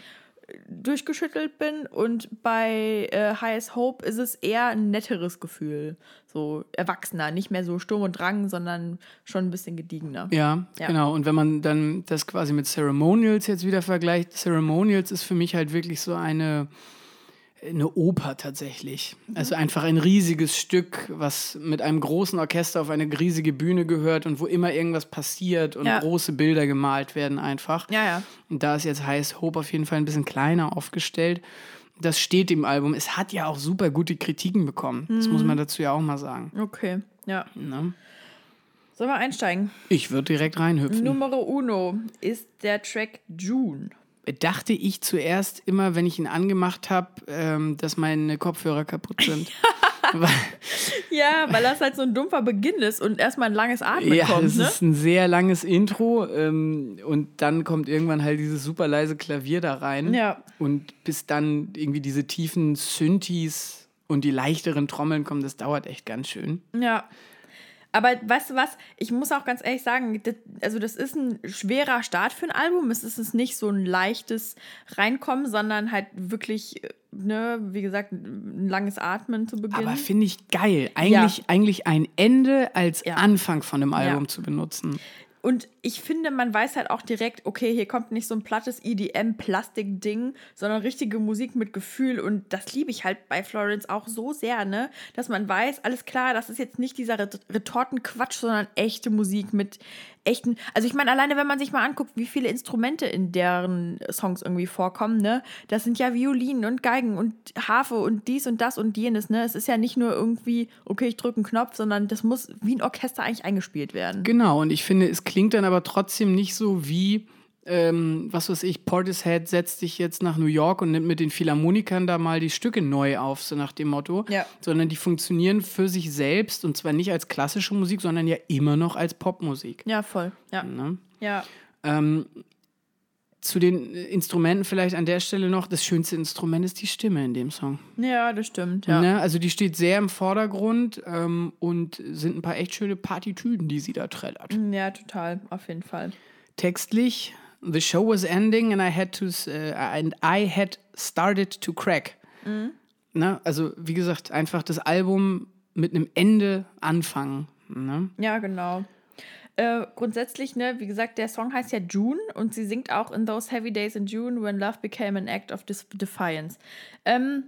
äh, durchgeschüttelt bin und bei äh, Highest Hope ist es eher ein netteres Gefühl. So erwachsener, nicht mehr so Sturm und Drang, sondern schon ein bisschen gediegener. Ja, Ja. genau. Und wenn man dann das quasi mit Ceremonials jetzt wieder vergleicht, Ceremonials ist für mich halt wirklich so eine, eine Oper tatsächlich. Also Mhm. einfach ein riesiges Stück, was mit einem großen Orchester auf eine riesige Bühne gehört und wo immer irgendwas passiert und Ja. große Bilder gemalt werden einfach. Ja, ja. Und da ist jetzt Highest Hope auf jeden Fall ein bisschen kleiner aufgestellt. Das steht im Album. Es hat ja auch super gute Kritiken bekommen. Das Mhm. muss man dazu ja auch mal sagen. Okay, ja. Ne? Sollen wir einsteigen? Ich würde direkt reinhüpfen. Numero uno ist der Track June. Dachte ich zuerst immer, wenn ich ihn angemacht habe, ähm, dass meine Kopfhörer kaputt sind. <laughs> Ja, weil das halt so ein dumpfer Beginn ist und erstmal ein langes Atmen ja, kommt, es ne? ist ein sehr langes Intro ähm, und dann kommt irgendwann halt dieses super leise Klavier da rein. Ja. Und bis dann irgendwie diese tiefen Synthes und die leichteren Trommeln kommen, das dauert echt ganz schön. Ja. Aber weißt du was? Ich muss auch ganz ehrlich sagen, das, also das ist ein schwerer Start für ein Album. Es ist es nicht so ein leichtes Reinkommen, sondern halt wirklich, ne, wie gesagt, ein langes Atmen zu Beginn. Aber finde ich geil. Eigentlich, eigentlich ein Ende als Ja. Anfang von einem Album Ja. zu benutzen. Und ich finde, man weiß halt auch direkt, okay, hier kommt nicht so ein plattes EDM-Plastik-Ding, sondern richtige Musik mit Gefühl. Und das liebe ich halt bei Florence auch so sehr, ne? Dass man weiß, alles klar, das ist jetzt nicht dieser Ret- Retortenquatsch, sondern echte Musik mit echten. Also ich meine, alleine wenn man sich mal anguckt, wie viele Instrumente in deren Songs irgendwie vorkommen, ne? Das sind ja Violinen und Geigen und Harfe und dies und das und jenes, ne? Es ist ja nicht nur irgendwie, okay, ich drücke einen Knopf, sondern das muss wie ein Orchester eigentlich eingespielt werden. Genau, und ich finde, es klingt dann aber trotzdem nicht so wie, ähm, was weiß ich, Portishead setzt sich jetzt nach New York und nimmt mit den Philharmonikern da mal die Stücke neu auf, so nach dem Motto. Ja. Sondern die funktionieren für sich selbst und zwar nicht als klassische Musik, sondern ja immer noch als Popmusik. Ja, voll. Ja. Ne? Ja. Ähm, zu den Instrumenten vielleicht an der Stelle noch, das schönste Instrument ist die Stimme in dem Song. Ja, das stimmt, ja. Ne? Also die steht sehr im Vordergrund ähm, und sind ein paar echt schöne Partitüden, die sie da trällert. Ja, total, auf jeden Fall. textlich the show was ending and I had to äh, and I had started to crack. Ne? Also wie gesagt, einfach das Album mit einem Ende anfangen. Ne? Ja, genau. Äh, grundsätzlich, ne, wie gesagt, der Song heißt ja June und sie singt auch in Those Heavy Days in June when love became an act of defiance. Ähm,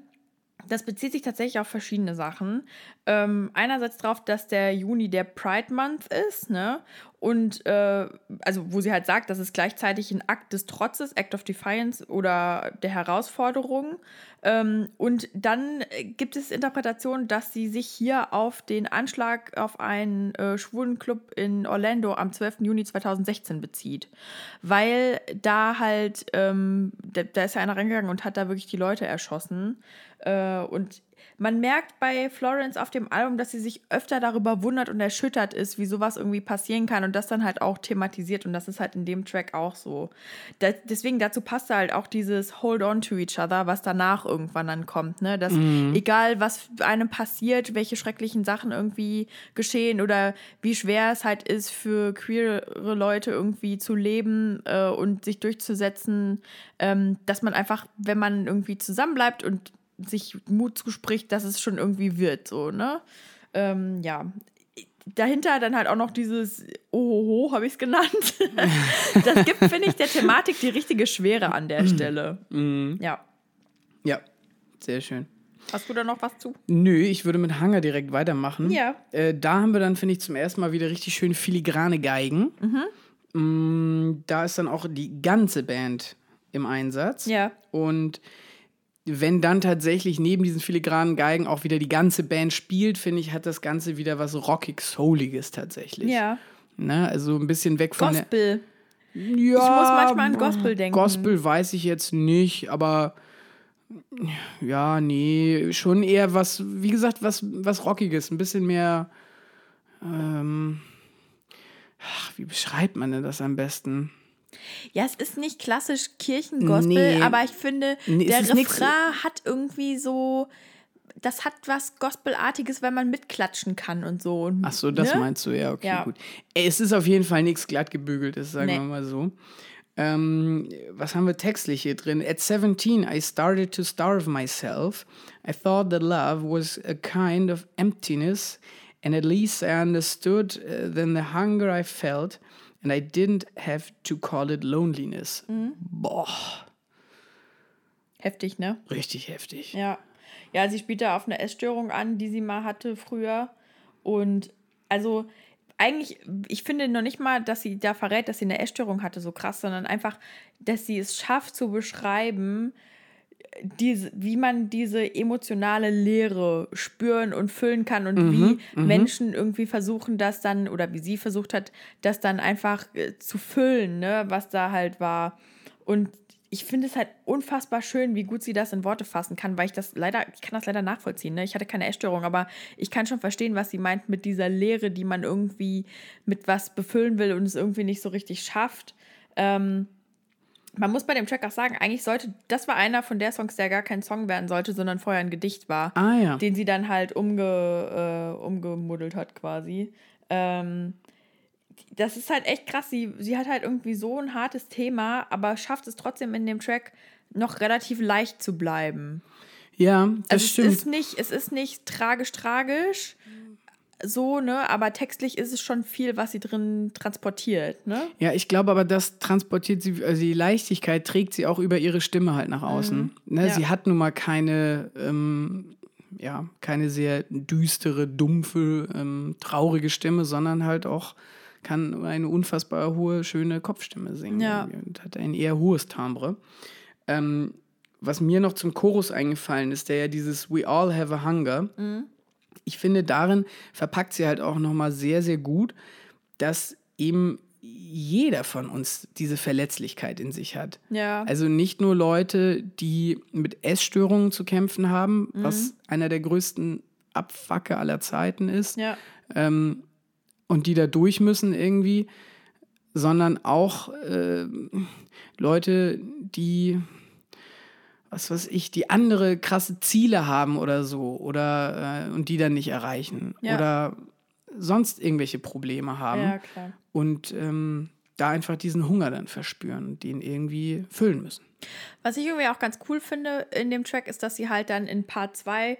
das bezieht sich tatsächlich auf verschiedene Sachen. Ähm, einerseits darauf, dass der Juni der Pride Month ist, ne? Und äh, also wo sie halt sagt, dass es gleichzeitig ein Akt des Trotzes, Act of Defiance oder der Herausforderung. Ähm, und dann äh, gibt es Interpretationen, dass sie sich hier auf den Anschlag auf einen äh, schwulen Club in Orlando am 12. Juni 2016 bezieht. Weil da halt, ähm, da, da ist ja einer reingegangen und hat da wirklich die Leute erschossen. Äh, und man merkt bei Florence auf dem Album, dass sie sich öfter darüber wundert und erschüttert ist, wie sowas irgendwie passieren kann und das dann halt auch thematisiert. Und das ist halt in dem Track auch so. Da, deswegen dazu passt halt auch dieses Hold on to each other, was danach irgendwann dann kommt. Ne? Dass egal, was einem passiert, welche schrecklichen Sachen irgendwie geschehen oder wie schwer es halt ist für queere Leute irgendwie zu leben äh, und sich durchzusetzen, ähm, dass man einfach, wenn man irgendwie zusammenbleibt und sich Mut zuspricht, dass es schon irgendwie wird, so, ne? Ähm, ja. Dahinter dann halt auch noch dieses Ohoho, habe ich es genannt. <laughs> das gibt, finde ich, der Thematik die richtige Schwere an der Stelle. Ja. Ja, sehr schön. Hast du da noch was zu? Nö, ich würde mit Hanger direkt weitermachen. Ja. Äh, da haben wir dann, finde ich, zum ersten Mal wieder richtig schön filigrane Geigen. Mm, da ist dann auch die ganze Band im Einsatz. Ja. Und wenn dann tatsächlich neben diesen filigranen Geigen auch wieder die ganze Band spielt, finde ich, hat das Ganze wieder was rockig-souliges tatsächlich. Ja. Ne? Also ein bisschen weg von der. Gospel. Ja, Ich muss manchmal an Gospel denken. Gospel weiß ich jetzt nicht, aber ja, nee, schon eher was, wie gesagt, was, was Rockiges, ein bisschen mehr. Ähm, ach, wie beschreibt man denn das am besten? Ja, es ist nicht klassisch Kirchengospel, Nee. aber ich finde, Nee, der ist nix- Refrain hat irgendwie so. Das hat was Gospelartiges, wenn man mitklatschen kann und so. Ach so, das ne? meinst du, ja, okay, Ja. gut. Es ist auf jeden Fall nichts glatt gebügeltes, sagen Nee. wir mal so. Ähm, was haben wir textlich hier drin? At 17, I started to starve myself. I thought that love was a kind of emptiness, and at least I understood uh, then the hunger I felt, and I didn't have to call it loneliness. Mhm. Boah, Heftig, ne? richtig heftig. Ja. Ja, sie spielt da auf eine Essstörung an, die sie mal hatte früher. Und also eigentlich, ich finde noch nicht mal, dass sie da verrät, dass sie eine Essstörung hatte, so krass, sondern einfach, dass sie es schafft zu beschreiben, diese, wie man diese emotionale Leere spüren und füllen kann und wie Menschen irgendwie versuchen, das dann, oder wie sie versucht hat, das dann einfach äh, zu füllen, ne, was da halt war. Und ich finde es halt unfassbar schön, wie gut sie das in Worte fassen kann, weil ich das leider, ich kann das leider nachvollziehen. Ne? Ich hatte keine Essstörung, aber ich kann schon verstehen, was sie meint mit dieser Leere, die man irgendwie mit was befüllen will und es irgendwie nicht so richtig schafft. Ähm, man muss bei dem Track auch sagen, eigentlich sollte, das war einer von der Songs, der gar kein Song werden sollte, sondern vorher ein Gedicht war, Ah ja. den sie dann halt umge, äh, umgemuddelt hat quasi. Ähm, das ist halt echt krass. Sie, sie hat halt irgendwie so ein hartes Thema, aber schafft es trotzdem in dem Track noch relativ leicht zu bleiben. Ja, das Also stimmt. es ist nicht, es ist nicht tragisch tragisch, so, ne, aber textlich ist es schon viel, was sie drin transportiert, ne? Ja, ich glaube aber, das transportiert sie, also die Leichtigkeit trägt sie auch über ihre Stimme halt nach außen. Ne, Mhm. Ja. Sie hat nun mal keine, ähm, ja, keine sehr düstere, dumpfe, ähm, traurige Stimme, sondern halt auch kann eine unfassbar hohe, schöne Kopfstimme singen. Ja. Und hat ein eher hohes Timbre. Ähm, was mir noch zum Chorus eingefallen ist, der ja dieses We all have a hunger. Mhm. Ich finde, darin verpackt sie halt auch nochmal sehr, sehr gut, dass eben jeder von uns diese Verletzlichkeit in sich hat. Ja. Also nicht nur Leute, die mit Essstörungen zu kämpfen haben, Mhm. was einer der größten Abfacke aller Zeiten ist, ja. ähm, und die da durch müssen irgendwie, sondern auch äh, Leute, die, was weiß ich, die andere krasse Ziele haben oder so oder äh, und die dann nicht erreichen Ja. oder sonst irgendwelche Probleme haben Ja, und ähm, da einfach diesen Hunger dann verspüren und den irgendwie füllen müssen. Was ich irgendwie auch ganz cool finde in dem Track ist, dass sie halt dann in Part 2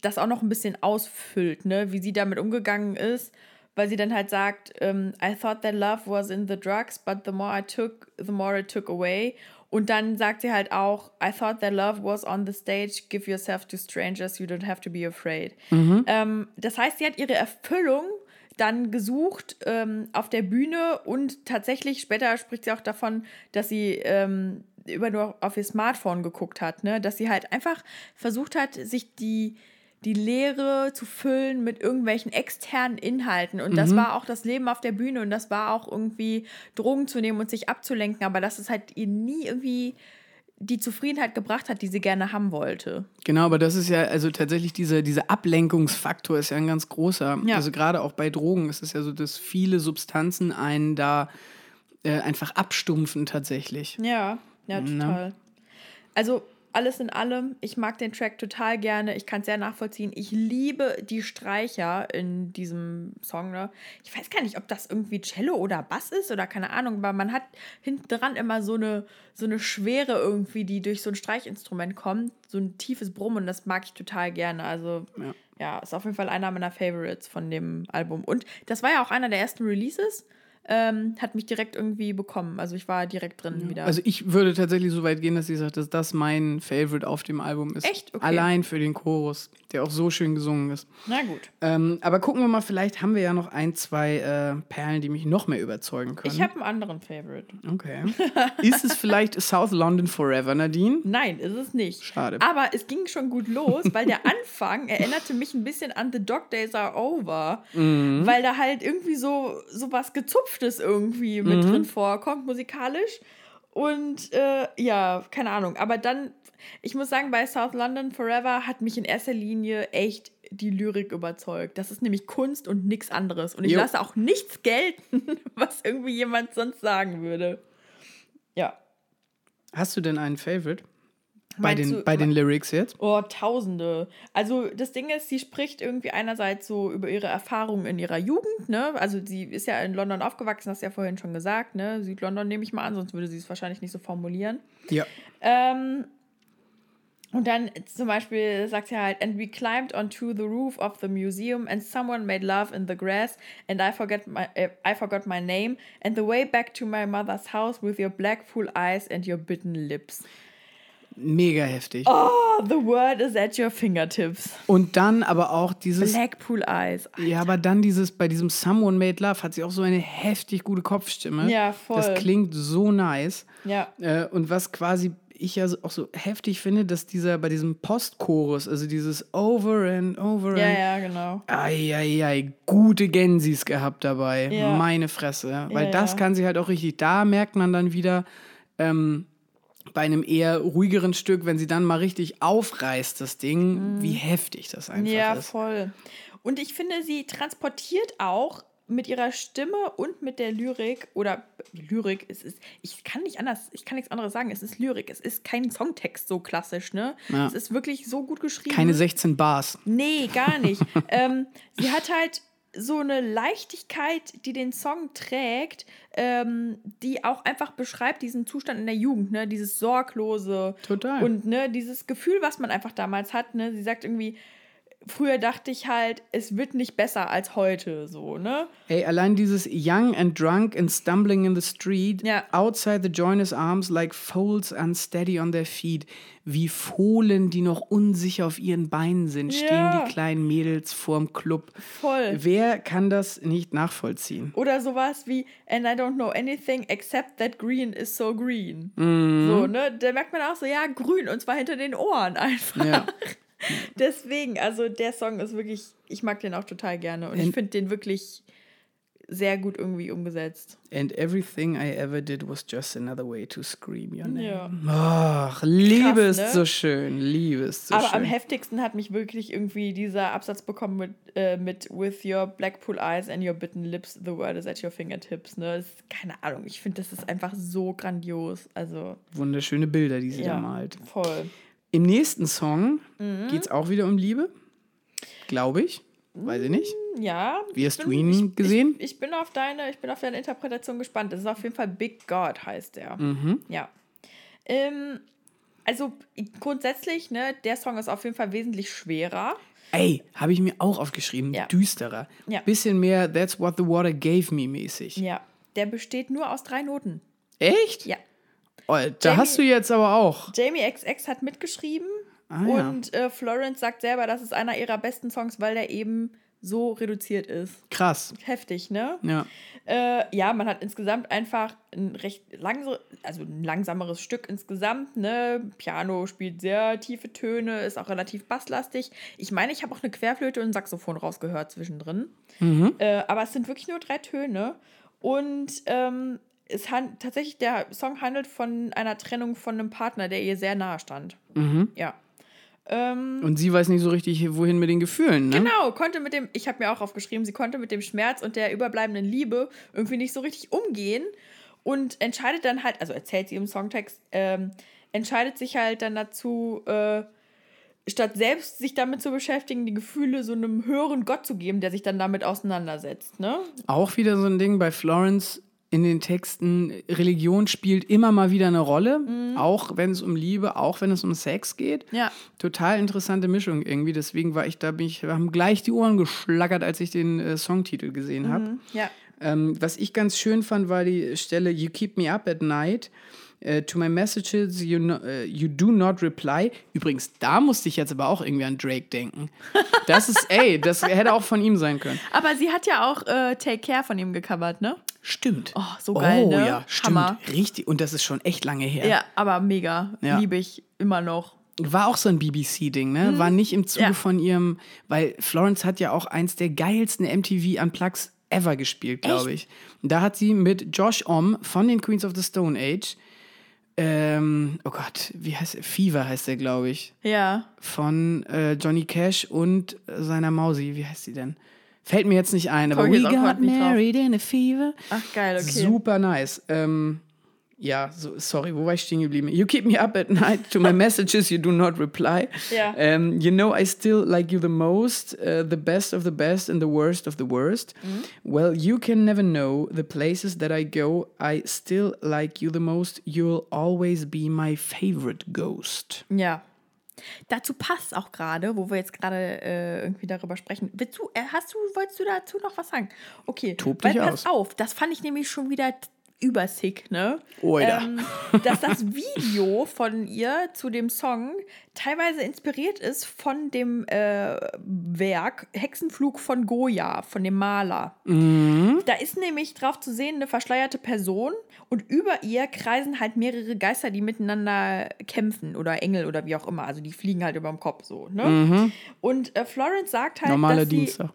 das auch noch ein bisschen ausfüllt, ne? wie sie damit umgegangen ist, weil sie dann halt sagt, ähm, I thought that love was in the drugs, but the more I took, the more it took away. Und dann sagt sie halt auch, I thought that love was on the stage, give yourself to strangers, you don't have to be afraid. Ähm, das heißt, sie hat ihre Erfüllung dann gesucht ähm, auf der Bühne und tatsächlich später spricht sie auch davon, dass sie ähm, über nur auf ihr Smartphone geguckt hat, ne? dass sie halt einfach versucht hat, sich die, die Leere zu füllen mit irgendwelchen externen Inhalten. Und das war auch das Leben auf der Bühne und das war auch irgendwie Drogen zu nehmen und sich abzulenken, aber dass es halt ihr nie irgendwie die Zufriedenheit gebracht hat, die sie gerne haben wollte. Genau, aber das ist ja, also tatsächlich dieser, dieser Ablenkungsfaktor ist ja ein ganz großer. Ja. Also gerade auch bei Drogen ist es ja so, dass viele Substanzen einen da äh, einfach abstumpfen tatsächlich. Ja, ja, Ne? total. Also alles in allem, ich mag den Track total gerne. Ich kann es sehr nachvollziehen. Ich liebe die Streicher in diesem Song. Ne? Ich weiß gar nicht, ob das irgendwie Cello oder Bass ist oder keine Ahnung, aber man hat hinten dran immer so eine, so eine Schwere irgendwie, die durch so ein Streichinstrument kommt. So ein tiefes Brummen das mag ich total gerne. Also Ja. ja, ist auf jeden Fall einer meiner Favorites von dem Album. Und das war ja auch einer der ersten Releases. Ähm, hat mich direkt irgendwie bekommen. Also ich war direkt drin wieder. Also ich würde tatsächlich so weit gehen, dass ich sage, dass das mein Favorite auf dem Album ist. Echt? Okay. Allein für den Chorus, der auch so schön gesungen ist. Na gut. Ähm, aber gucken wir mal, vielleicht haben wir ja noch ein, zwei äh, Perlen, die mich noch mehr überzeugen können. Ich habe einen anderen Favorite. Okay. ist es vielleicht <laughs> South London Forever, Nadine? Nein, ist es nicht. Schade. Aber es ging schon gut los, weil der Anfang <laughs> erinnerte mich ein bisschen an The Dog Days Are Over. Mhm. Weil da halt irgendwie so, so was Gezupftes irgendwie mit Mhm. drin vorkommt, musikalisch. Und äh, ja, keine Ahnung. Aber dann, ich muss sagen, bei South London Forever hat mich in erster Linie echt die Lyrik überzeugt. Das ist nämlich Kunst und nichts anderes. Und ich Jo. lasse auch nichts gelten, <laughs> was irgendwie jemand sonst sagen würde. Ja. Hast du denn einen Favorite? Bei Meinst den, du- bei den Lyrics jetzt? Oh, Tausende. Also das Ding ist, sie spricht irgendwie einerseits so über ihre Erfahrungen in ihrer Jugend, ne? Also sie ist ja in London aufgewachsen, hast du ja vorhin schon gesagt, ne? Südlondon nehme ich mal an, sonst würde sie es wahrscheinlich nicht so formulieren. Ja. Ähm, und dann zum Beispiel sagt sie halt, and we climbed onto the roof of the museum and someone made love in the grass and I forget my uh, I forgot my name and the way back to my mother's house with your blackpool eyes and your bitten lips. Mega heftig. Oh, the word is at your fingertips. Und dann aber auch dieses. Blackpool Eyes. Ja, aber dann dieses, bei diesem Someone Made Love hat sie auch so eine heftig gute Kopfstimme. Ja, voll. Das klingt so nice. Ja. Äh, und was quasi ich ja auch so heftig finde, dass dieser bei diesem Postchorus, also dieses Over and Over Ja, and. ja, genau. Eieiei, gute Gensis gehabt dabei. Ja. Meine Fresse. Weil Ja, das ja. kann sie halt auch richtig. Da merkt man dann wieder, ähm, bei einem eher ruhigeren Stück, wenn sie dann mal richtig aufreißt, das Ding, wie heftig das einfach Mhm. Ja, ist. voll. Und ich finde, sie transportiert auch mit ihrer Stimme und mit der Lyrik oder Lyrik, es ist, ich kann nicht anders, ich kann nichts anderes sagen, es ist Lyrik, es ist kein Songtext so klassisch, ne? Ja. Es ist wirklich so gut geschrieben. Keine 16 Bars. Nee, gar nicht. <laughs> ähm, sie hat halt so eine Leichtigkeit, die den Song trägt, ähm, die auch einfach beschreibt diesen Zustand in der Jugend, ne? Dieses sorglose Total. und ne, dieses Gefühl, was man einfach damals hat, ne? Sie sagt irgendwie, früher dachte ich halt, es wird nicht besser als heute, so, ne? Ey, allein dieses Young and drunk and stumbling in the street, Ja. outside the joiners arms like foals unsteady on their feet. Wie Fohlen, die noch unsicher auf ihren Beinen sind, stehen Ja. die kleinen Mädels vorm Club. Voll. Wer kann das nicht nachvollziehen? Oder sowas wie, and I don't know anything except that green is so green. Mhm. So, ne? Da merkt man auch so, ja, grün, und zwar hinter den Ohren <laughs> einfach. Ja. <laughs> Deswegen, also der Song ist wirklich, ich mag den auch total gerne und ich Und- finde den wirklich sehr gut irgendwie umgesetzt. And everything I ever did was just another way to scream your name. Ja. Ach, Liebe Krass, ist ne? so schön. Liebe ist so Aber schön. am heftigsten hat mich wirklich irgendwie dieser Absatz bekommen mit, äh, mit With your Blackpool eyes and your bitten lips, the world is at your fingertips. Ne? Ist, keine Ahnung, ich finde, das ist einfach so grandios. Also, Wunderschöne Bilder, die sie ja, da malt. voll. Im nächsten Song Mhm. geht es auch wieder um Liebe. Glaube ich. Weiß ich nicht. Ja. Wie hast du ihn gesehen? Ich, ich bin auf deine, ich bin auf deine Interpretation gespannt. Das ist auf jeden Fall Big God, heißt der. Mhm. Ja. Ähm, also grundsätzlich, ne, der Song ist auf jeden Fall wesentlich schwerer. Ey, habe ich mir auch aufgeschrieben. Ja. Düsterer. Ja. Bisschen mehr That's what the water gave me mäßig. Ja. Der besteht nur aus drei Noten. Echt? Ja. Oh, da Jamie- hast du jetzt aber auch. Jamie XX hat mitgeschrieben Ah, ja. und äh, Florence sagt selber, das ist einer ihrer besten Songs, weil der eben so reduziert ist. Krass. Heftig, ne? Ja. Äh, ja, man hat insgesamt einfach ein recht langsa also ein langsameres Stück insgesamt. Ne? Piano spielt sehr tiefe Töne, ist auch relativ basslastig. Ich meine, ich habe auch eine Querflöte und ein Saxophon rausgehört zwischendrin. Mhm. Äh, aber es sind wirklich nur drei Töne. Und ähm, es han tatsächlich, der Song handelt von einer Trennung von einem Partner, der ihr sehr nahe stand. Mhm. Ja. Ähm, Und sie weiß nicht so richtig, wohin mit den Gefühlen, ne? Genau, konnte mit dem, ich habe mir auch aufgeschrieben, sie konnte mit dem Schmerz und der überbleibenden Liebe irgendwie nicht so richtig umgehen und entscheidet dann halt, also erzählt sie im Songtext, ähm, entscheidet sich halt dann dazu, äh, statt selbst sich damit zu beschäftigen, die Gefühle so einem höheren Gott zu geben, der sich dann damit auseinandersetzt, ne? Auch wieder so ein Ding bei Florence. In den Texten, Religion spielt immer mal wieder eine Rolle, auch wenn es um Liebe, auch wenn es um Sex geht. Ja. Total interessante Mischung irgendwie. Deswegen war ich da, bin ich, haben gleich die Ohren geschlackert, als ich den äh, Songtitel gesehen habe. Ja. Ähm, was ich ganz schön fand, war die Stelle You keep me up at night. äh, to my messages, you, no, äh, you do not reply. Übrigens, da musste ich jetzt aber auch irgendwie an Drake denken. Das ist, ey, das hätte auch von ihm sein können. Aber sie hat ja auch äh, Take Care von ihm gecovert, ne? Stimmt. Oh, so geil, oh, ne? ja, stimmt. Hammer. Richtig. Und das ist schon echt lange her. Ja, aber mega. Ja. Liebe ich immer noch. War auch so ein BBC-Ding, ne? War nicht im Zuge Ja. von ihrem, weil Florence hat ja auch eins der geilsten MTV Unplugs ever gespielt, glaube ich. Da hat sie mit Josh Om von den Queens of the Stone Age, ähm, oh Gott, wie heißt er? Fever heißt er, glaube ich. Ja. Von äh, Johnny Cash und seiner Mausi, wie heißt sie denn? Fällt mir jetzt nicht ein, aber Komm ich We got married in a fever. Ach, geil, okay. Super nice. Ähm, ja, so, sorry, wo war ich stehen geblieben? You keep me up at night to my <laughs> messages, you do not reply. Ja. Ähm, you know I still like you the most, uh, the best of the best and the worst of the worst. Mhm. Well, you can never know the places that I go. I still like you the most. You'll always be my favorite ghost. Ja. Dazu passt auch gerade, wo wir jetzt gerade äh, irgendwie darüber sprechen. Willst du, äh, hast du, wolltest du dazu noch was sagen? Okay. Tob Weil pass aus. auf, das fand ich nämlich schon wieder übersick, ne? Oida. Ähm, dass das Video von ihr zu dem Song teilweise inspiriert ist von dem äh, Werk Hexenflug von Goya, von dem Maler. Da ist nämlich drauf zu sehen eine verschleierte Person und über ihr kreisen halt mehrere Geister, die miteinander kämpfen oder Engel oder wie auch immer. Also die fliegen halt über dem Kopf so. Ne? Und äh, Florence sagt halt, Normaler dass sie, Dienstag.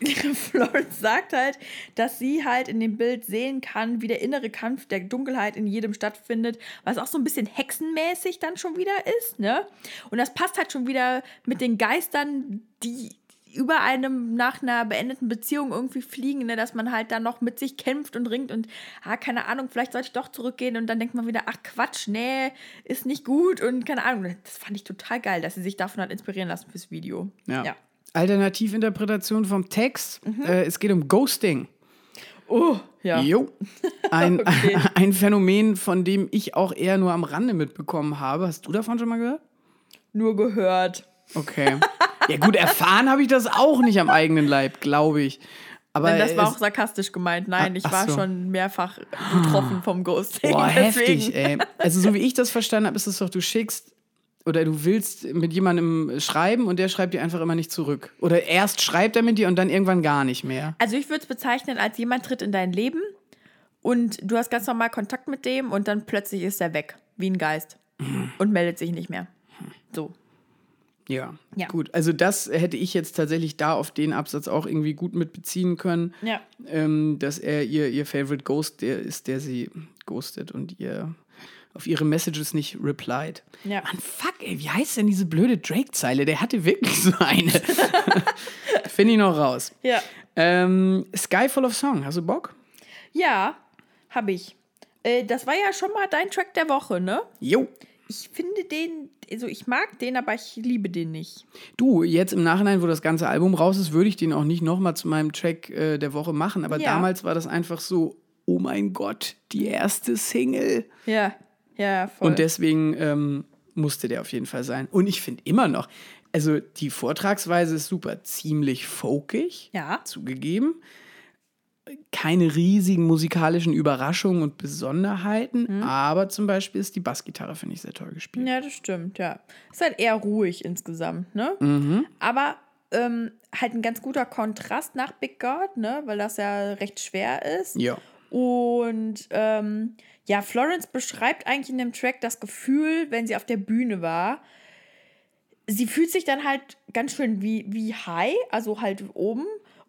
<laughs> Florence sagt halt, dass sie halt in dem Bild sehen kann, wie der innere Kampf der Dunkelheit in jedem stattfindet, was auch so ein bisschen hexenmäßig dann schon wieder ist, ne? Und das passt halt schon wieder mit den Geistern, die über einem nach einer beendeten Beziehung irgendwie fliegen, ne, dass man halt dann noch mit sich kämpft und ringt und, ah, keine Ahnung, vielleicht sollte ich doch zurückgehen und dann denkt man wieder, ach Quatsch, nee, ist nicht gut und keine Ahnung. Das fand ich total geil, dass sie sich davon hat inspirieren lassen fürs Video. Ja. ja. Alternativinterpretation vom Text. Äh, es geht um Ghosting. Oh, ja. Jo. Ein, <laughs> Okay. <laughs> ein Phänomen, von dem ich auch eher nur am Rande mitbekommen habe. Hast du davon schon mal gehört? Nur gehört. Okay. Ja, gut, erfahren habe ich das auch nicht am eigenen Leib, glaube ich. Aber Denn das war auch sarkastisch gemeint. Nein, ich war so. schon mehrfach betroffen vom Ghosting. Boah, heftig, ey. Also, so wie ich das verstanden habe, ist es doch, du schickst oder du willst mit jemandem schreiben und der schreibt dir einfach immer nicht zurück. Oder erst schreibt er mit dir und dann irgendwann gar nicht mehr. Also ich würde es bezeichnen, als jemand tritt in dein Leben und du hast ganz normal Kontakt mit dem und dann plötzlich ist er weg, wie ein Geist. Und meldet sich nicht mehr. So. Ja, Ja. gut. Also, das hätte ich jetzt tatsächlich da auf den Absatz auch irgendwie gut mit beziehen können. Ja. ähm, dass er ihr, ihr Favorite Ghost der ist, der sie ghostet und ihr auf ihre Messages nicht replied. Ja. Mann, fuck, ey, wie heißt denn diese blöde Drake-Zeile? Der hatte wirklich so eine. <laughs> Finde ich noch raus. Ja. Ähm, Sky Full of Song, hast du Bock? Ja, habe ich. Äh, das war ja schon mal dein Track der Woche, ne? Jo. Ich finde den, also ich mag den, aber ich liebe den nicht. Du, jetzt im Nachhinein, wo das ganze Album raus ist, würde ich den auch nicht nochmal zu meinem Track äh, der Woche machen. Aber Ja. damals war das einfach so, oh mein Gott, die erste Single. Ja, ja, voll. Und deswegen ähm, musste der auf jeden Fall sein. Und ich finde immer noch, also die Vortragsweise ist super, ziemlich folkig, Ja. zugegeben. Keine riesigen musikalischen Überraschungen und Besonderheiten, aber zum Beispiel ist die Bassgitarre, finde ich, sehr toll gespielt. Ja, das stimmt, ja. Ist halt eher ruhig insgesamt, ne? Aber ähm, halt ein ganz guter Kontrast nach Big God, ne? Weil das ja recht schwer ist. Ja. Und ähm, ja, Florence beschreibt eigentlich in dem Track das Gefühl, wenn sie auf der Bühne war. Sie fühlt sich dann halt ganz schön wie, wie high, also halt oben,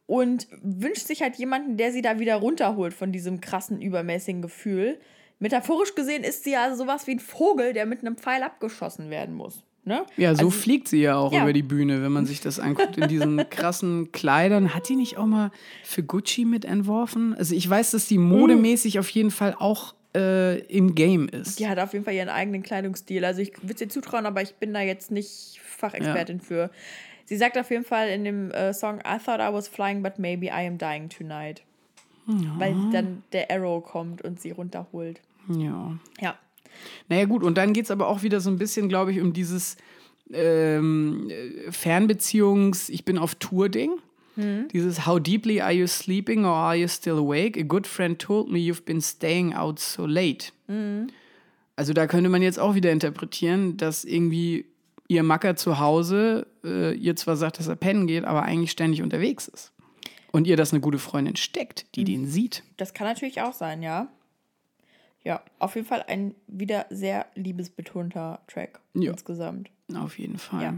und wünscht sich halt jemanden, der sie da wieder runterholt von diesem krassen, übermäßigen Gefühl. Metaphorisch gesehen ist sie ja sowas wie ein Vogel, der mit einem Pfeil abgeschossen werden muss. Ne? Ja, so Also- fliegt sie ja auch Ja. über die Bühne, wenn man sich das anguckt, in diesen <laughs> krassen Kleidern. Hat die nicht auch mal für Gucci mit entworfen? Also ich weiß, dass die modemäßig auf jeden Fall auch äh, im Game ist. Die hat auf jeden Fall ihren eigenen Kleidungsstil. Also ich würde es ihr zutrauen, aber ich bin da jetzt nicht Fachexpertin für. Sie sagt auf jeden Fall in dem äh, Song I thought I was flying, but maybe I am dying tonight. Weil dann der Arrow kommt und sie runterholt. Ja. Ja. Naja, gut, und dann geht es aber auch wieder so ein bisschen, glaube ich, um dieses ähm, Fernbeziehungs-, ich bin auf Tour-Ding. Dieses How deeply are you sleeping or are you still awake? A good friend told me you've been staying out so late. Also da könnte man jetzt auch wieder interpretieren, dass irgendwie ihr Macker zu Hause äh, ihr zwar sagt, dass er pennen geht, aber eigentlich ständig unterwegs ist. Und ihr das eine gute Freundin steckt, die den sieht. Das kann natürlich auch sein, ja. Ja, auf jeden Fall ein wieder sehr liebesbetonter Track Ja. insgesamt. Auf jeden Fall. Ja.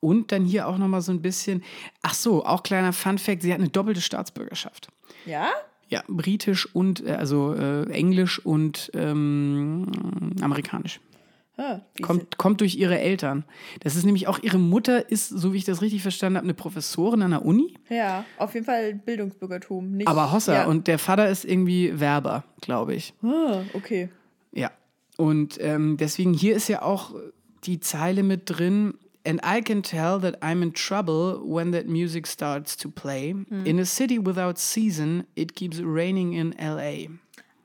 Und dann hier auch nochmal so ein bisschen, ach so, auch kleiner Fun-Fact, sie hat eine doppelte Staatsbürgerschaft. Ja? Ja, britisch und, äh, also äh, englisch und ähm, amerikanisch. Wie Kommt, kommt durch ihre Eltern. Das ist nämlich auch, ihre Mutter ist, so wie ich das richtig verstanden habe, eine Professorin an der Uni. Ja, auf jeden Fall Bildungsbürgertum. Nicht, Aber Hossa. Ja. Und der Vater ist irgendwie Werber, glaube ich. Ah, okay. Ja. Und ähm, deswegen hier ist ja auch die Zeile mit drin. And I can tell that I'm in trouble when that music starts to play. In a city without season, it keeps raining in LA.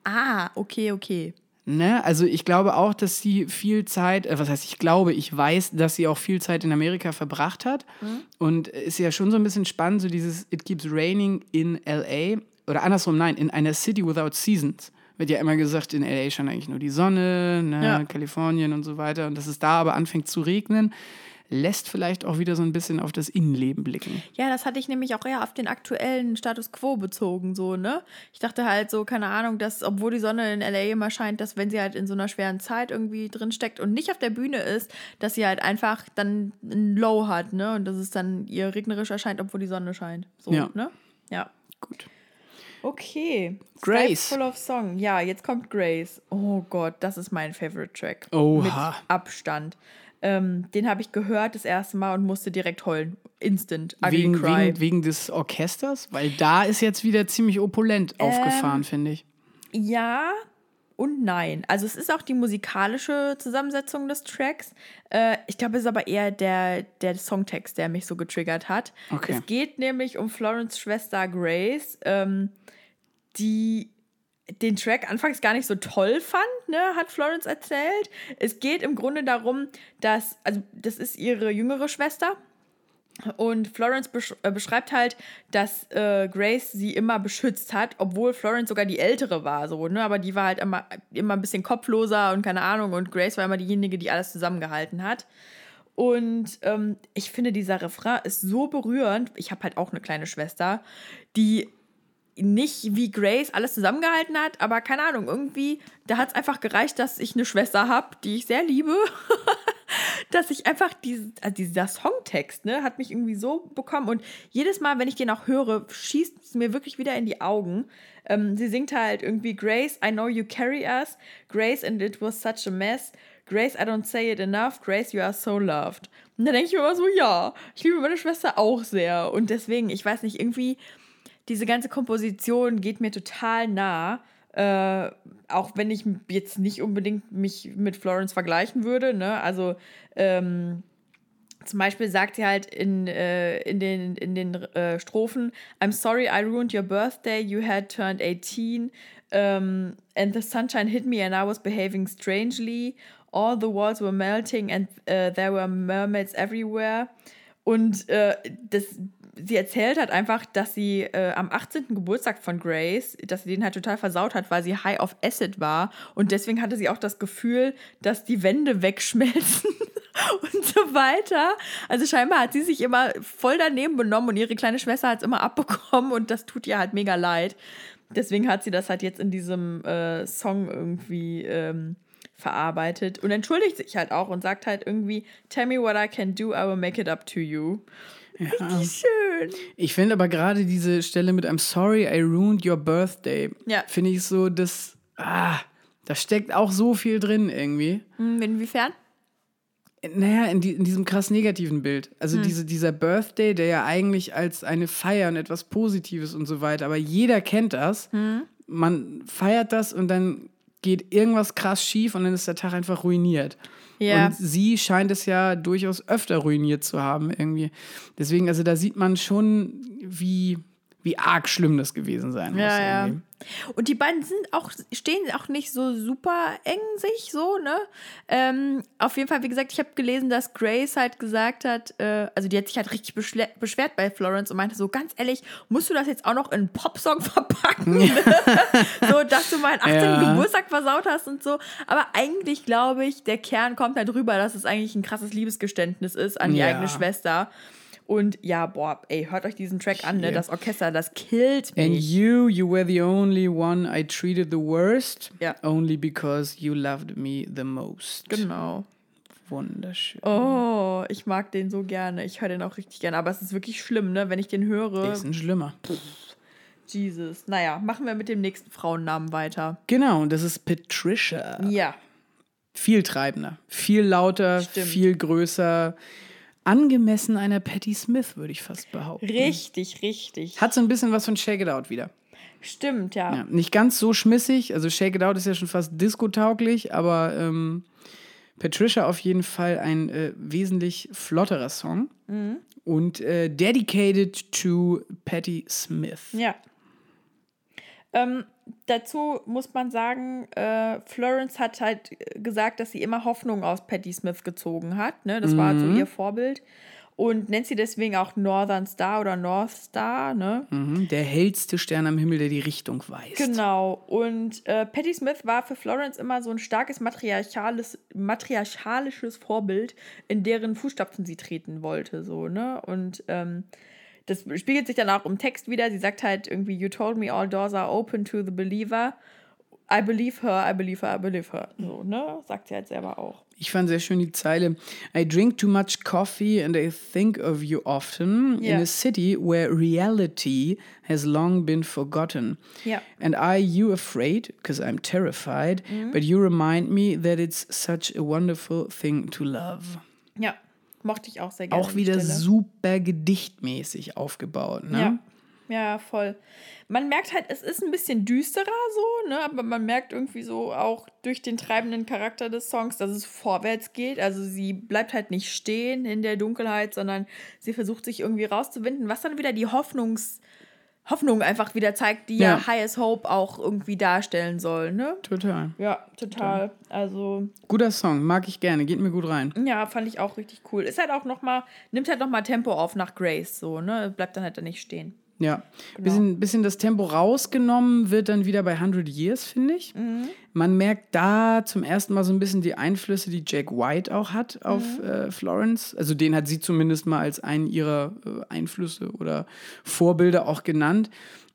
Ah, okay, okay. Ne? Also ich glaube auch, dass sie viel Zeit, äh, was heißt ich glaube, ich weiß, dass sie auch viel Zeit in Amerika verbracht hat. Und ist ja schon so ein bisschen spannend, so dieses It keeps raining in LA. Oder andersrum, nein, in einer City without seasons. Wird ja immer gesagt, in LA scheint eigentlich nur die Sonne, ne? Ja. Kalifornien und so weiter. Und dass es da aber anfängt zu regnen, lässt vielleicht auch wieder so ein bisschen auf das Innenleben blicken. Ja, das hatte ich nämlich auch eher auf den aktuellen Status quo bezogen, so, ne? Ich dachte halt so, keine Ahnung, dass, obwohl die Sonne in LA immer scheint, dass wenn sie halt in so einer schweren Zeit irgendwie drin steckt und nicht auf der Bühne ist, dass sie halt einfach dann ein Low hat, ne? Und dass es dann ihr regnerisch erscheint, obwohl die Sonne scheint. So, Ja. ne? Ja. Gut. Okay. Grace. Full of Song. Ja, jetzt kommt Grace. Oh Gott, das ist mein Favorite Track. Oha. Mit Abstand. Ähm, den habe ich gehört das erste Mal und musste direkt heulen. Instant. Ugly Wegen, Cry. wegen, wegen des Orchesters? Weil da ist jetzt wieder ziemlich opulent aufgefahren, finde ich. Ja und nein. Also es ist auch die musikalische Zusammensetzung des Tracks. Äh, ich glaube, es ist aber eher der, der Songtext, der mich so getriggert hat. Okay. Es geht nämlich um Florence Schwester Grace, ähm, die den Track anfangs gar nicht so toll fand, ne, hat Florence erzählt. Es geht im Grunde darum, dass, also das ist ihre jüngere Schwester, und Florence besch äh, beschreibt halt, dass äh, Grace sie immer beschützt hat, obwohl Florence sogar die ältere war, so, ne? Aber die war halt immer, immer ein bisschen kopfloser und keine Ahnung. Und Grace war immer diejenige, die alles zusammengehalten hat. Und ähm, ich finde, dieser Refrain ist so berührend. Ich habe halt auch eine kleine Schwester, die nicht wie Grace alles zusammengehalten hat, aber keine Ahnung, irgendwie, da hat es einfach gereicht, dass ich eine Schwester habe, die ich sehr liebe. <laughs> dass ich einfach diese, also dieser Songtext, ne, hat mich irgendwie so bekommen. Und jedes Mal, wenn ich den auch höre, schießt es mir wirklich wieder in die Augen. Ähm, sie singt halt irgendwie Grace, I know you carry us. Grace, and it was such a mess. Grace, I don't say it enough. Grace, you are so loved. Und dann denke ich mir immer so, ja, ich liebe meine Schwester auch sehr. Und deswegen, ich weiß nicht, irgendwie diese ganze Komposition geht mir total nah. Äh, auch wenn ich jetzt nicht unbedingt mich mit Florence vergleichen würde. Ne? Also ähm, zum Beispiel sagt sie halt in, äh, in den, in den äh, Strophen, I'm sorry I ruined your birthday, you had turned 18, um, and the sunshine hit me and I was behaving strangely. All the walls were melting and uh, there were mermaids everywhere. Und äh, das, sie erzählt hat einfach, dass sie äh, am 18. Geburtstag von Grace, dass sie den halt total versaut hat, weil sie high auf Acid war. Und deswegen hatte sie auch das Gefühl, dass die Wände wegschmelzen <laughs> und so weiter. Also scheinbar hat sie sich immer voll daneben benommen und ihre kleine Schwester hat es immer abbekommen und das tut ihr halt mega leid. Deswegen hat sie das halt jetzt in diesem äh, Song irgendwie ähm, verarbeitet und entschuldigt sich halt auch und sagt halt irgendwie, tell me what I can do, I will make it up to you. Richtig schön. Ich finde aber gerade diese Stelle mit I'm sorry I ruined your birthday, Ja. finde ich so, das, ah, da steckt auch so viel drin irgendwie. Hm, Inwiefern? Naja, in, die, in diesem krass negativen Bild. Also Hm. diese, dieser Birthday, der ja eigentlich als eine Feier und etwas Positives und so weiter, aber jeder kennt das. Hm. Man feiert das und dann geht irgendwas krass schief und dann ist der Tag einfach ruiniert. Ja. Und sie scheint es ja durchaus öfter ruiniert zu haben irgendwie. Deswegen, also da sieht man schon, wie, wie arg schlimm das gewesen sein muss. Ja, ja. Und die beiden sind auch, stehen auch nicht so super eng sich so, ne? Ähm, auf jeden Fall, wie gesagt, ich habe gelesen, dass Grace halt gesagt hat, äh, also die hat sich halt richtig beschwert bei Florence und meinte so, ganz ehrlich, musst du das jetzt auch noch in einen Popsong <laughs> verpacken? <laughs> so, dass du meinen 18. Ja. Geburtstag versaut hast und so. Aber eigentlich glaube ich, der Kern kommt halt rüber, dass es eigentlich ein krasses Liebesgeständnis ist an die Ja. eigene Schwester. Und ja, boah, ey, hört euch diesen Track an, ne? Das Orchester, das killt And mich. you, you were the only one I treated the worst, Ja. only because you loved me the most. Genau. Wunderschön. Oh, ich mag den so gerne. Ich höre den auch richtig gerne. Aber es ist wirklich schlimm, ne? Wenn ich den höre. Ist ein Schlimmer. Jesus. Naja, machen wir mit dem nächsten Frauennamen weiter. Genau, und das ist Patricia. Ja. Viel treibender, viel lauter, Stimmt. viel größer. Angemessen einer Patti Smith, würde ich fast behaupten. Richtig, richtig. Hat so ein bisschen was von Shake It Out wieder. Stimmt, ja. Ja, nicht ganz so schmissig. Also Shake It Out ist ja schon fast disco-tauglich, aber ähm, Patricia auf jeden Fall ein äh, wesentlich flotterer Song. Mhm. Und äh, dedicated to Patti Smith. Ja. Ähm, dazu muss man sagen, äh, Florence hat halt äh, gesagt, dass sie immer Hoffnung aus Patti Smith gezogen hat. Ne? Das war so ihr Vorbild. Und nennt sie deswegen auch Northern Star oder North Star, ne? Mhm, der hellste Stern am Himmel, der die Richtung weist. Genau. Und äh, Patti Smith war für Florence immer so ein starkes matriarchales, matriarchalisches Vorbild, in deren Fußstapfen sie treten wollte. So, ne? Und ähm, das spiegelt sich dann auch im Text wieder. Sie sagt halt irgendwie, You told me all doors are open to the believer. I believe her, I believe her, I believe her. So, ne? Sagt sie halt selber auch. Ich fand sehr schön die Zeile. I drink too much coffee and I think of you often in Ja. a city where reality has long been forgotten. Ja. And are you afraid? Because I'm terrified. Mhm. But you remind me that it's such a wonderful thing to love. Ja. Mochte ich auch sehr gerne. Auch wieder super gedichtmäßig aufgebaut. Ne? Ja. Ja, voll. Man merkt halt, es ist ein bisschen düsterer so, ne? Aber man merkt irgendwie so auch durch den treibenden Charakter des Songs, dass es vorwärts geht. Also sie bleibt halt nicht stehen in der Dunkelheit, sondern sie versucht sich irgendwie rauszuwinden, was dann wieder die Hoffnungs Hoffnung einfach wieder zeigt, die ja, Ja. Highest Hope auch irgendwie darstellen soll, ne? Total. Ja, total. Also Guter Song, mag ich gerne, geht mir gut rein. ja, fand ich auch richtig cool. Ist halt auch noch mal nimmt halt noch mal Tempo auf nach Grace so, ne? Bleibt dann halt da nicht stehen. Ja, Genau. bisschen, bisschen das Tempo rausgenommen wird dann wieder bei 100 Years, finde ich. Mhm. Man merkt da zum ersten Mal so ein bisschen die Einflüsse, die Jack White auch hat auf Mhm. äh, Florence. Also den hat sie zumindest mal als einen ihrer äh, Einflüsse oder Vorbilder auch genannt.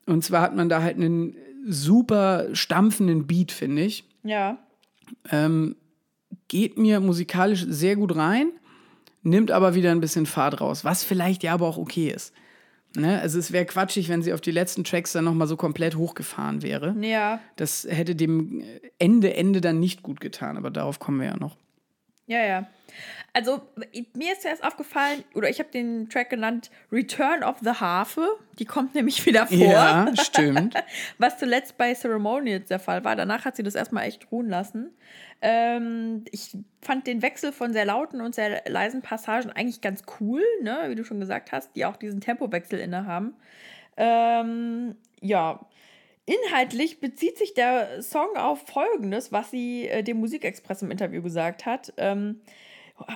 Und zwar hat man da halt einen super stampfenden Beat, finde ich. Ja. Ähm, geht mir musikalisch sehr gut rein, nimmt aber wieder ein bisschen Fahrt raus, was vielleicht ja aber auch okay ist. Ne? Also es wäre quatschig, wenn sie auf die letzten Tracks dann nochmal so komplett hochgefahren wäre. Ja. Das hätte dem Ende, Ende dann nicht gut getan, aber darauf kommen wir ja noch. Ja, ja. Also, mir ist zuerst aufgefallen, oder ich habe den Track genannt Return of the Harfe. Die kommt nämlich wieder vor. Ja, <laughs> stimmt. Was zuletzt bei Ceremonials der Fall war. Danach hat sie das erstmal echt ruhen lassen. Ähm, ich fand den Wechsel von sehr lauten und sehr leisen Passagen eigentlich ganz cool, ne? wie du schon gesagt hast, die auch diesen Tempowechsel innehaben. Ähm, ja, Inhaltlich bezieht sich der Song auf Folgendes, was sie äh, dem Musikexpress im Interview gesagt hat. Ähm,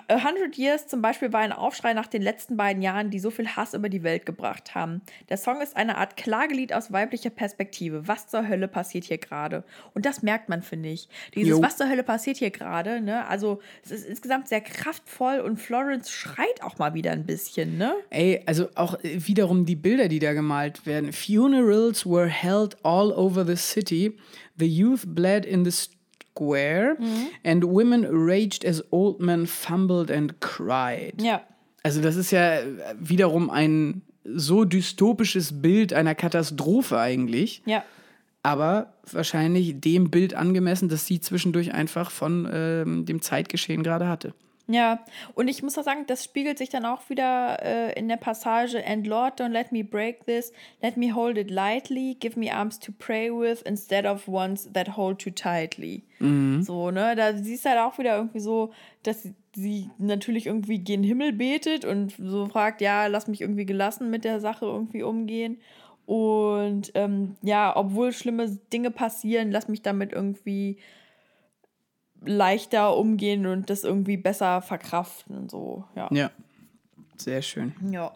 A Hundred Years zum Beispiel war ein Aufschrei nach den letzten beiden Jahren, die so viel Hass über die Welt gebracht haben. Der Song ist eine Art Klagelied aus weiblicher Perspektive. Was zur Hölle passiert hier gerade? Und das merkt man, finde ich. Dieses Jo. Was zur Hölle passiert hier gerade, ne? Also, es ist insgesamt sehr kraftvoll und Florence schreit auch mal wieder ein bisschen, ne? Ey, also auch äh, wiederum die Bilder, die da gemalt werden. Funerals were held all over the city. The youth bled in the square and women raged as old men fumbled and cried. Ja. Also das ist ja wiederum ein so dystopisches Bild einer Katastrophe eigentlich, Ja. aber wahrscheinlich dem Bild angemessen, das sie zwischendurch einfach von ähm, dem Zeitgeschehen gerade hatte. Ja, und ich muss auch sagen, das spiegelt sich dann auch wieder äh, in der Passage And Lord, don't let me break this, let me hold it lightly, give me arms to pray with instead of ones that hold too tightly. So, ne, da siehst du halt auch wieder irgendwie so, dass sie natürlich irgendwie gen Himmel betet und so fragt, ja, lass mich irgendwie gelassen mit der Sache irgendwie umgehen. Und ähm, ja, obwohl schlimme Dinge passieren, lass mich damit irgendwie leichter umgehen und das irgendwie besser verkraften so. Ja. Ja. Sehr schön. Ja.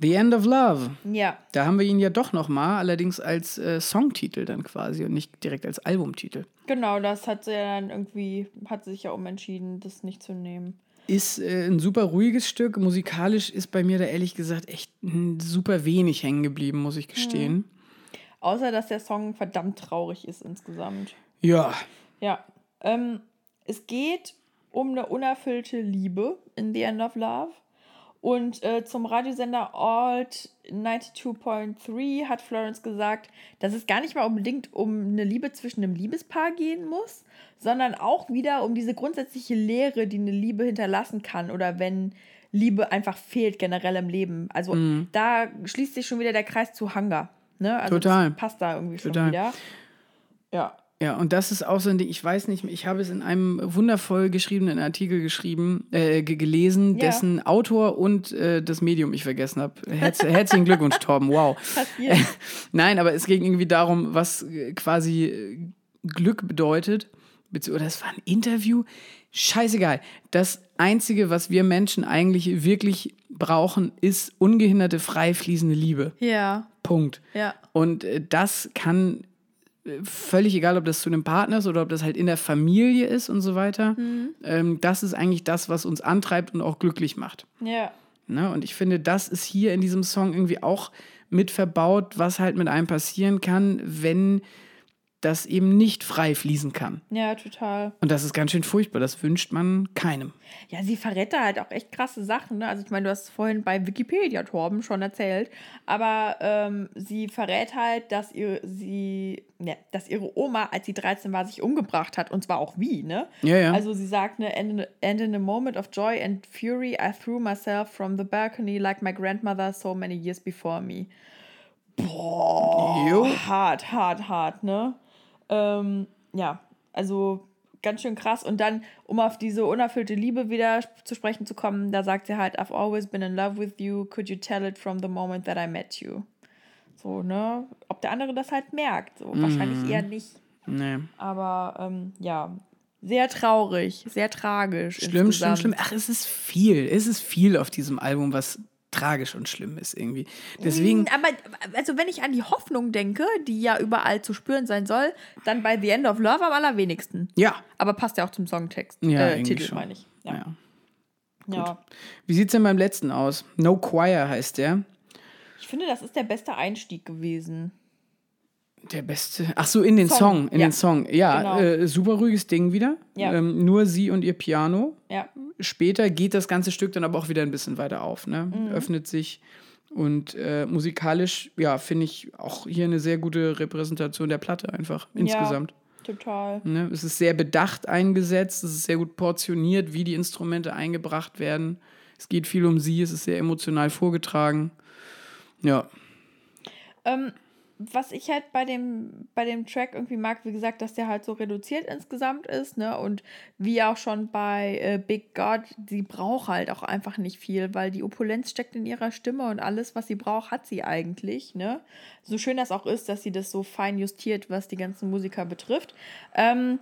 The End of Love. Ja. Da haben wir ihn ja doch noch mal, allerdings als äh, Songtitel dann quasi und nicht direkt als Albumtitel. Genau, das hat sie ja dann irgendwie, hat sie sich ja umentschieden, das nicht zu nehmen. Ist äh, ein super ruhiges Stück. Musikalisch ist bei mir da ehrlich gesagt echt super wenig hängen geblieben, muss ich gestehen. Außer, dass der Song verdammt traurig ist insgesamt. Ja. Ja. Ähm, es geht um eine unerfüllte Liebe in The End of Love. Und äh, zum Radiosender Alt 92.3 hat Florence gesagt, dass es gar nicht mal unbedingt um eine Liebe zwischen einem Liebespaar gehen muss, sondern auch wieder um diese grundsätzliche Lehre, die eine Liebe hinterlassen kann oder wenn Liebe einfach fehlt generell im Leben. Also da schließt sich schon wieder der Kreis zu Hunger. Ne? Also Total. Passt da irgendwie Total. schon wieder. Ja. Ja, und das ist auch so ein Ding, ich weiß nicht, ich habe es in einem wundervoll geschriebenen Artikel geschrieben, äh, ge- gelesen, Ja. dessen Autor und äh, das Medium ich vergessen habe. Herz, <laughs> herzlichen Glückwunsch, Torben, wow. Passiert. <laughs> Nein, aber es ging irgendwie darum, was äh, quasi äh, Glück bedeutet. Oder es war ein Interview. Scheißegal. Das Einzige, was wir Menschen eigentlich wirklich brauchen, ist ungehinderte, frei fließende Liebe. Ja. Punkt. Ja. Und äh, das kann völlig egal, ob das zu einem Partner ist oder ob das halt in der Familie ist und so weiter. Ähm, das ist eigentlich das, was uns antreibt und auch glücklich macht. Ja. Ne? Und ich finde, das ist hier in diesem Song irgendwie auch mit verbaut, was halt mit einem passieren kann, wenn das eben nicht frei fließen kann. Ja, total. Und das ist ganz schön furchtbar. Das wünscht man keinem. Ja, sie verrät da halt auch echt krasse Sachen. Ne? Also ich meine, du hast es vorhin bei Wikipedia, Torben, schon erzählt. Aber ähm, sie verrät halt, dass, ihr, sie, ne, dass ihre Oma, als sie 13 war, sich umgebracht hat. Und zwar auch wie, ne? Ja, ja. Also sie sagt, ne, and in, and in a moment of joy and fury, I threw myself from the balcony like my grandmother so many years before me. Boah, Jo. hart, hart, hart, ne? Ähm, ja, also ganz schön krass. Und dann, um auf diese unerfüllte Liebe wieder zu sprechen zu kommen, da sagt sie halt, I've always been in love with you. Could you tell it from the moment that I met you? So, ne? Ob der andere das halt merkt. So, wahrscheinlich eher nicht. Nee. Aber ähm, ja, sehr traurig, sehr tragisch. Schlimm, schlimm, insgesamt. schlimm. Ach, es ist viel. Es ist viel auf diesem Album, was tragisch und schlimm ist irgendwie. Deswegen, Aber also wenn ich an die Hoffnung denke, die ja überall zu spüren sein soll, dann bei The End of Love am allerwenigsten. ja. Aber passt ja auch zum Songtext. Ja, äh, Titel schon. meine ich. Ja. ja. ja. Wie sieht's denn beim letzten aus? No Choir heißt der. Ich finde, das ist der beste Einstieg gewesen. Der beste. Ach so, in den Song. Song, in ja. den Song. Ja, Genau. äh, super ruhiges Ding wieder. Ja. Ähm, nur sie und ihr Piano. Ja. Später geht das ganze Stück dann aber auch wieder ein bisschen weiter auf. Ne? Mhm. Öffnet sich. Und äh, musikalisch, ja, finde ich auch hier eine sehr gute Repräsentation der Platte einfach insgesamt. Ja, total. Ne? Es ist sehr bedacht eingesetzt, es ist sehr gut portioniert, wie die Instrumente eingebracht werden. Es geht viel um sie, es ist sehr emotional vorgetragen. Ja, Ähm, was ich halt bei dem, bei dem Track irgendwie mag, wie gesagt, dass der halt so reduziert insgesamt ist, ne? Und wie auch schon bei äh, Big God, sie braucht halt auch einfach nicht viel, weil die Opulenz steckt in ihrer Stimme und alles, was sie braucht, hat sie eigentlich, ne? So schön das auch ist, dass sie das so fein justiert, was die ganzen Musiker betrifft. Ähm,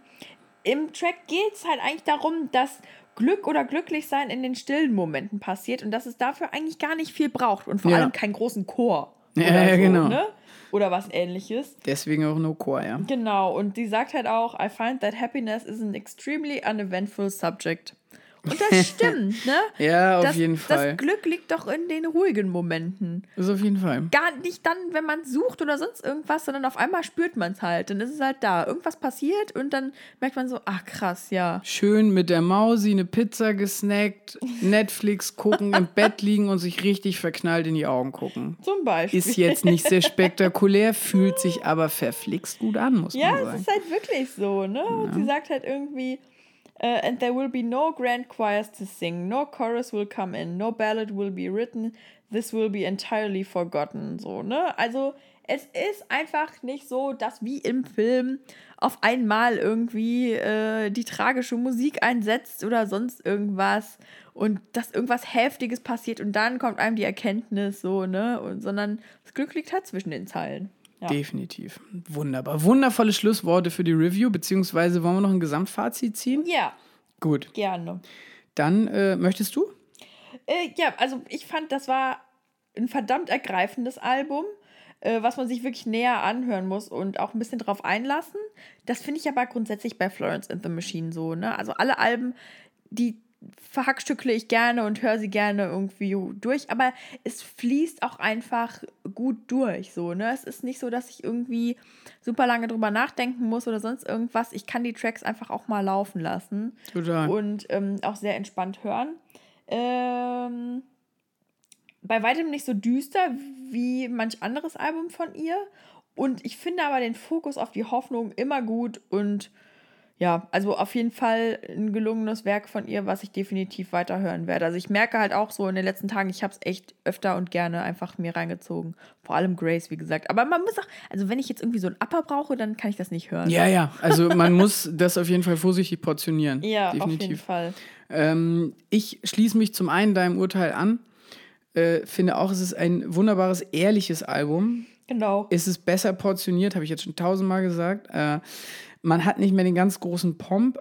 Im Track geht es halt eigentlich darum, dass Glück oder Glücklichsein in den stillen Momenten passiert und dass es dafür eigentlich gar nicht viel braucht und vor Ja. allem keinen großen Chor. Ja, oder ja, so, genau. Ne? Oder was ähnliches. deswegen auch No Choir, ja. Genau, und die sagt halt auch, I find that happiness is an extremely uneventful subject. Und das stimmt, ne? <laughs> Ja, auf das, jeden Fall. Das Glück liegt doch in den ruhigen Momenten. Das auf jeden Fall. Gar nicht dann, wenn man sucht oder sonst irgendwas, sondern auf einmal spürt man es halt. Dann ist es halt da. Irgendwas passiert und dann merkt man so, ach krass, ja. Schön mit der Mausi eine Pizza gesnackt, Netflix gucken, im Bett <laughs> liegen und sich richtig verknallt in die Augen gucken. Zum Beispiel. Ist jetzt nicht sehr spektakulär, <laughs> fühlt sich aber verflixt gut an, muss Ja, man es sagen. ist halt wirklich so, ne? Und sie sagt halt irgendwie, Uh, and there will be no grand choirs to sing, no chorus will come in, no ballad will be written, this will be entirely forgotten. So, ne? Also, es ist einfach nicht so, dass wie im Film auf einmal irgendwie äh, die tragische Musik einsetzt oder sonst irgendwas und dass irgendwas Heftiges passiert und dann kommt einem die Erkenntnis so, ne? Und, sondern das Glück liegt halt zwischen den Zeilen. Ja. Definitiv. Wunderbar. Wundervolle Schlussworte für die Review, beziehungsweise wollen wir noch ein Gesamtfazit ziehen? Ja. Gut. Gerne. Dann äh, möchtest du? Äh, ja, also ich fand, das war ein verdammt ergreifendes Album, äh, was man sich wirklich näher anhören muss und auch ein bisschen drauf einlassen. Das finde ich aber grundsätzlich bei Florence and the Machine so, ne? Also alle Alben, die verhackstückle ich gerne und höre sie gerne irgendwie durch, aber es fließt auch einfach gut durch, so, ne? Es ist nicht so, dass ich irgendwie super lange drüber nachdenken muss oder sonst irgendwas. Ich kann die Tracks einfach auch mal laufen lassen. Total. Und ähm, auch sehr entspannt hören. Ähm, bei weitem nicht so düster wie manch anderes Album von ihr. Und ich finde aber den Fokus auf die Hoffnung immer gut und ja, also auf jeden Fall ein gelungenes Werk von ihr, was ich definitiv weiterhören werde. Also ich merke halt auch so in den letzten Tagen, ich habe es echt öfter und gerne einfach mir reingezogen. Vor allem Grace, wie gesagt. Aber man muss auch, also wenn ich jetzt irgendwie so ein Upper brauche, dann kann ich das nicht hören. Ja, ja. <laughs> Also man muss das auf jeden Fall vorsichtig portionieren. Ja, definitiv. auf jeden Fall. Ähm, ich schließe mich zum einen deinem Urteil an. Äh, finde auch, es ist ein wunderbares, ehrliches Album. Genau. Es ist besser portioniert, habe ich jetzt schon tausendmal gesagt. Äh, man hat nicht mehr den ganz großen Pomp,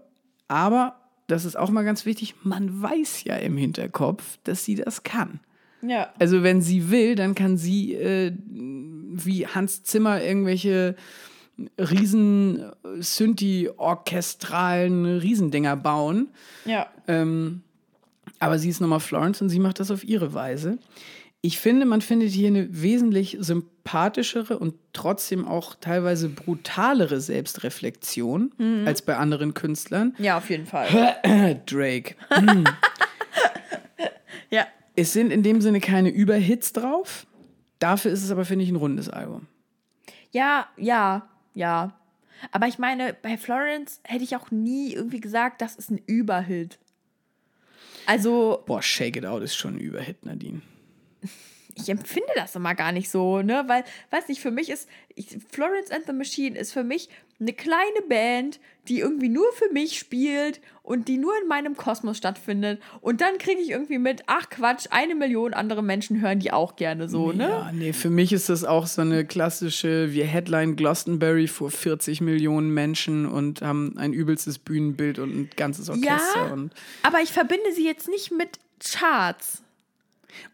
aber das ist auch mal ganz wichtig, man weiß ja im Hinterkopf, dass sie das kann. Ja. Also wenn sie will, dann kann sie äh, wie Hans Zimmer irgendwelche riesen Synthi-orchestralen Riesendinger bauen. Ja. Ähm, aber sie ist nochmal Florence und sie macht das auf ihre Weise. Ich finde, man findet hier eine wesentlich sympathischere und trotzdem auch teilweise brutalere Selbstreflexion mhm. als bei anderen Künstlern. Ja, auf jeden Fall. <clears throat> Drake. Mhm. <laughs> ja. Es sind in dem Sinne keine Überhits drauf. Dafür ist es aber, finde ich, ein rundes Album. Ja, ja, ja. Aber ich meine, bei Florence hätte ich auch nie irgendwie gesagt, das ist ein Überhit. Also. Boah, Shake It Out ist schon ein Überhit, Nadine ich empfinde das immer gar nicht so, ne? Weil, weiß nicht, für mich ist ich, Florence and the Machine ist für mich eine kleine Band, die irgendwie nur für mich spielt und die nur in meinem Kosmos stattfindet. Und dann kriege ich irgendwie mit, ach Quatsch, eine Million andere Menschen hören die auch gerne so, ne? Ja, nee, für mich ist das auch so eine klassische, wir Headline Glastonbury vor 40 Millionen Menschen und haben ein übelstes Bühnenbild und ein ganzes Orchester. Ja, aber ich verbinde sie jetzt nicht mit Charts.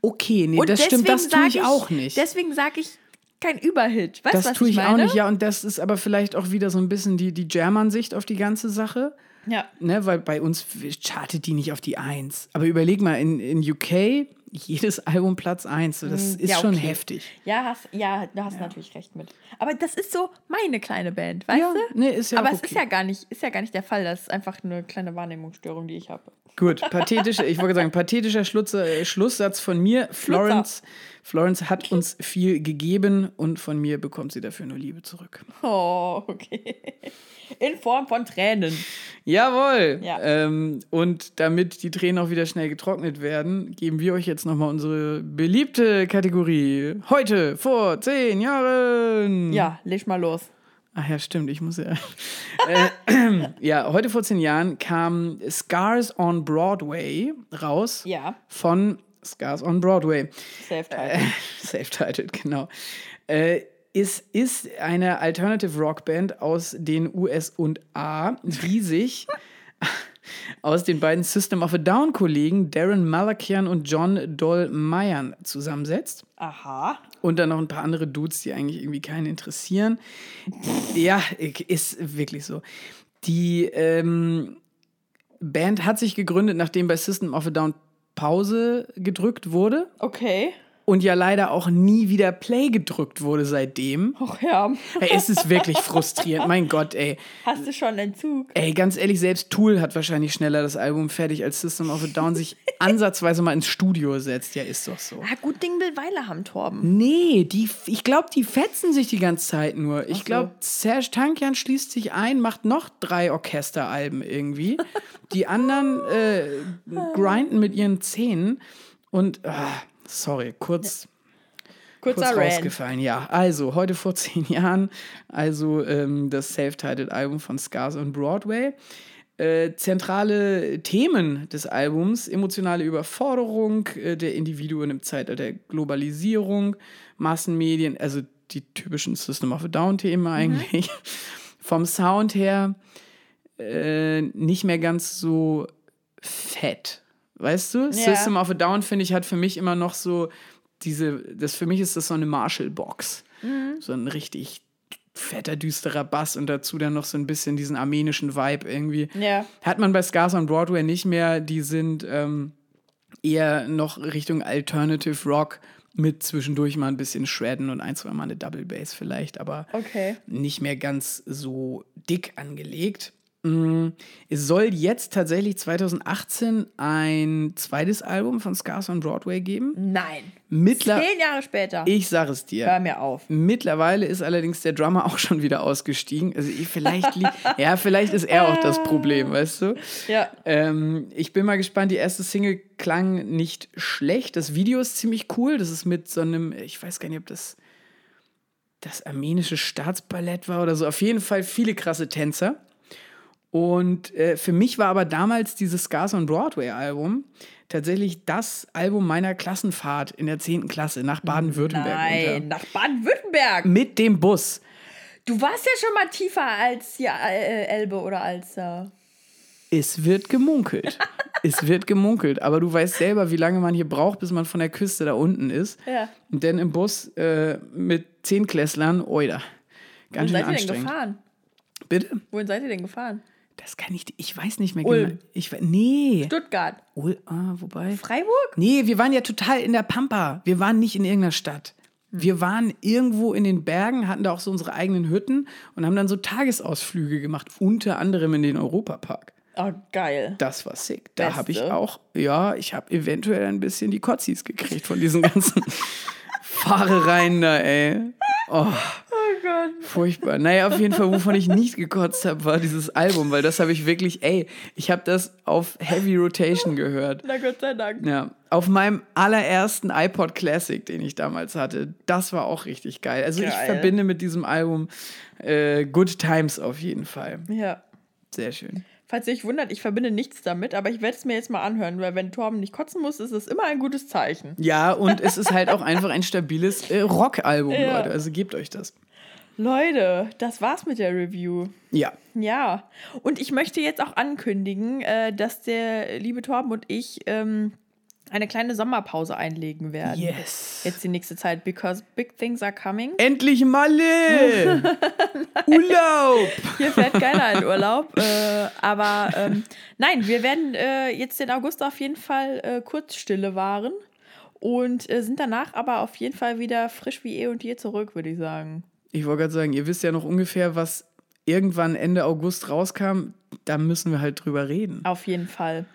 Okay, nee, und das stimmt, das tue ich, ich auch nicht. Deswegen sage ich kein Überhit. Weißt das was tue ich, ich auch nicht, ja. Und das ist aber vielleicht auch wieder so ein bisschen die, die German-Sicht auf die ganze Sache. Ja. Ne, weil bei uns chartet die nicht auf die Eins. Aber überleg mal, in, in UK jedes Album Platz 1. Das mm, ist ja, okay. schon heftig. Ja, hast, ja du hast ja. natürlich recht mit. Aber das ist so meine kleine Band, weißt ja, du? Nee, ist ja Aber es okay. ist ja gar nicht, ist ja gar nicht der Fall. Das ist einfach eine kleine Wahrnehmungsstörung, die ich habe. Gut, <laughs> pathetische, ich wollte sagen, pathetischer Schluss, äh, Schlusssatz von mir. Florence, Florence hat uns viel gegeben und von mir bekommt sie dafür nur Liebe zurück. Oh, okay. In Form von Tränen. Jawohl. Ja. Ähm, und damit die Tränen auch wieder schnell getrocknet werden, geben wir euch jetzt nochmal unsere beliebte Kategorie. Heute vor zehn Jahren. Ja, leg mal los. Ach ja, stimmt, ich muss ja. <laughs> äh, <clears throat> ja, heute vor zehn Jahren kam Scars on Broadway raus. Ja. Von Scars on Broadway. Self-titled. Äh, <laughs> Self-titled, genau. Äh, es ist eine Alternative Rock Band aus den US und A, die sich <laughs> aus den beiden System of a Down Kollegen Darren Malakian und John Dolmayan zusammensetzt. Aha. Und dann noch ein paar andere Dudes, die eigentlich irgendwie keinen interessieren. ja, ist wirklich so. Die ähm, Band hat sich gegründet, nachdem bei System of a Down Pause gedrückt wurde. Okay. Und ja leider auch nie wieder Play gedrückt wurde seitdem. Ach ja. Ey, es ist wirklich frustrierend. <laughs> Mein Gott, ey. Hast du schon Entzug? Ey, ganz ehrlich, selbst Tool hat wahrscheinlich schneller das Album fertig, als System of a Down sich <laughs> ansatzweise mal ins Studio setzt. Ja, ist doch so. Ah, gut Ding will Weile haben, Torben. Nee, die, ich glaube, die fetzen sich die ganze Zeit nur. Ich so. glaube, Serge Tankian schließt sich ein, macht noch drei Orchesteralben irgendwie. <laughs> die anderen äh, grinden mit ihren Zähnen und ah, sorry, kurz. Kurzer Kurz rausgefallen, ja. Also, heute vor <laughs> zehn Jahren, also ähm, das Self-Titled-Album von Scars on Broadway. Äh, zentrale Themen des Albums: emotionale Überforderung äh, der Individuen im Zeitalter der Globalisierung, Massenmedien, also die typischen System of a Down-Themen eigentlich. Vom Sound her äh, nicht mehr ganz so fett. Weißt du? System of a Down, finde ich, hat für mich immer noch so diese, das für mich ist das so eine Marshall-Box. So ein richtig fetter, düsterer Bass und dazu dann noch so ein bisschen diesen armenischen Vibe irgendwie. Ja. Hat man bei Scars on Broadway nicht mehr. Die sind ähm, eher noch Richtung Alternative Rock mit zwischendurch mal ein bisschen Shredden und ein, zwei Mal eine Double Bass vielleicht, aber Okay. nicht mehr ganz so dick angelegt. Mm, Es soll jetzt tatsächlich 2018 ein zweites Album von Scars on Broadway geben. Nein. Mittler Zehn Jahre später. ich sag es dir. Hör mir auf. Mittlerweile ist allerdings der Drummer auch schon wieder ausgestiegen. Also ich, vielleicht, <laughs> ja, vielleicht ist er auch das Problem, weißt du? Ja. Ähm, ich bin mal gespannt. Die erste Single klang nicht schlecht. Das Video ist ziemlich cool. Das ist mit so einem, ich weiß gar nicht, ob das das armenische Staatsballett war oder so. Auf jeden Fall viele krasse Tänzer. Und äh, für mich war aber damals dieses Scars on Broadway Album tatsächlich das Album meiner Klassenfahrt in der 10. Klasse nach Baden-Württemberg. Nein, runter. nach Baden-Württemberg. Mit dem Bus. Du warst ja schon mal tiefer als ja, äh, Elbe oder Alster. Es wird gemunkelt. <laughs> es wird gemunkelt. Aber du weißt selber, wie lange man hier braucht, bis man von der Küste da unten ist. Ja. Und dann im Bus äh, mit Zehnklässlern, oida. Ganz Wohin schön seid ihr denn anstrengend. gefahren? Bitte? Wohin seid ihr denn gefahren? Das kann ich, ich weiß nicht mehr Ulm. genau. Ich, nee. Stuttgart. Ul, ah, wobei. Freiburg? Nee, wir waren ja total in der Pampa. Wir waren nicht in irgendeiner Stadt. Wir waren irgendwo in den Bergen, hatten da auch so unsere eigenen Hütten und haben dann so Tagesausflüge gemacht, unter anderem in den Europapark. Oh, geil. Das war sick. Da habe ich auch, ja, ich habe eventuell ein bisschen die Kotzis gekriegt von diesen ganzen <laughs> Fahrereien da, ey. Oh, Oh Gott. furchtbar. Naja, auf jeden Fall, wovon ich nicht gekotzt habe, war dieses Album, weil das habe ich wirklich, ey, ich habe das auf Heavy Rotation gehört. Na Gott sei Dank. Ja, auf meinem allerersten iPod Classic, den ich damals hatte. Das war auch richtig geil. Also ich Geil. verbinde mit diesem Album äh, Good Times auf jeden Fall. Ja. Sehr schön. Falls ihr euch wundert, ich verbinde nichts damit, aber ich werde es mir jetzt mal anhören, weil wenn Torben nicht kotzen muss, ist es immer ein gutes Zeichen. Ja, und es ist halt auch einfach ein stabiles äh, Rockalbum, Ja. Leute. Also gebt euch das. Leute, das war's mit der Review. Ja. Ja, und ich möchte jetzt auch ankündigen, äh, dass der liebe Torben und ich ähm, eine kleine Sommerpause einlegen werden. Yes. Jetzt die nächste Zeit, because big things are coming. Endlich Malle! <laughs> Urlaub! Hier fährt keiner in Urlaub. Äh, aber ähm, nein, wir werden äh, jetzt den August auf jeden Fall äh, kurz Stille wahren und äh, sind danach aber auf jeden Fall wieder frisch wie eh und je zurück, würde ich sagen. Ich wollte gerade sagen, ihr wisst ja noch ungefähr, was irgendwann Ende August rauskam. Da müssen wir halt drüber reden. Auf jeden Fall.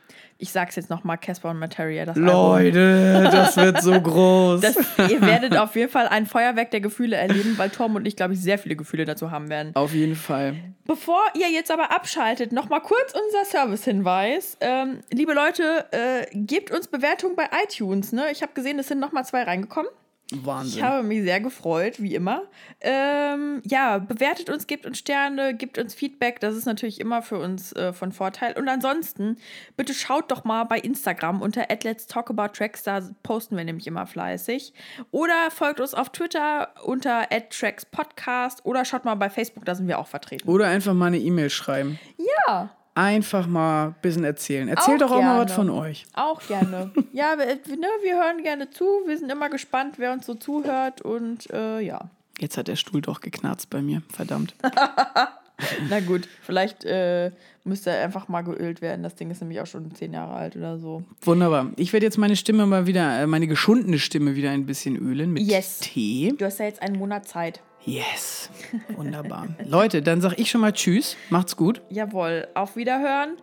Ich sag's jetzt nochmal, Casper und Materia, das Album. Leute, das wird so <laughs> groß. Das, ihr werdet auf jeden Fall ein Feuerwerk der Gefühle erleben, weil Tom und ich, glaube ich, sehr viele Gefühle dazu haben werden. Auf jeden Fall. Bevor ihr jetzt aber abschaltet, nochmal kurz unser Servicehinweis. Ähm, liebe Leute, äh, gebt uns Bewertungen bei iTunes. Ne? Ich habe gesehen, es sind nochmal zwei reingekommen. Ich Wahnsinn. habe mich sehr gefreut, wie immer. Ähm, ja, bewertet uns, gebt uns Sterne, gebt uns Feedback. Das ist natürlich immer für uns äh, von Vorteil. Und ansonsten, bitte schaut doch mal bei Instagram unter Let's Talk About Tracks. Da posten wir nämlich immer fleißig. Oder folgt uns auf Twitter unter Tracks Podcast. Oder schaut mal bei Facebook, da sind wir auch vertreten. Oder einfach mal eine E-Mail schreiben. Ja, Einfach mal ein bisschen erzählen. Erzählt Auch doch auch mal gerne. was von euch. auch gerne. <laughs> ja, wir, ne, wir hören gerne zu. Wir sind immer gespannt, wer uns so zuhört. Und äh, ja. Jetzt hat der Stuhl doch geknarzt bei mir. Verdammt. <laughs> Na gut, vielleicht äh, müsste er einfach mal geölt werden. Das Ding ist nämlich auch schon zehn Jahre alt oder so. Wunderbar. Ich werde jetzt meine Stimme mal wieder, äh, meine geschundene Stimme wieder ein bisschen ölen mit Yes. Tee. Du hast ja jetzt einen Monat Zeit. Yes. Wunderbar. <laughs> Leute, dann sag ich schon mal Tschüss. Macht's gut. Jawohl, auf Wiederhören.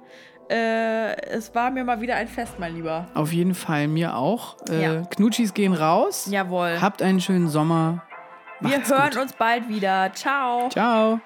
Äh, es war mir mal wieder ein Fest, mein Lieber. Auf jeden Fall mir auch. Äh, Ja. Knutschis gehen raus. Jawohl. Habt einen schönen Sommer. Wir Macht's hören gut. uns bald wieder. Ciao. Ciao.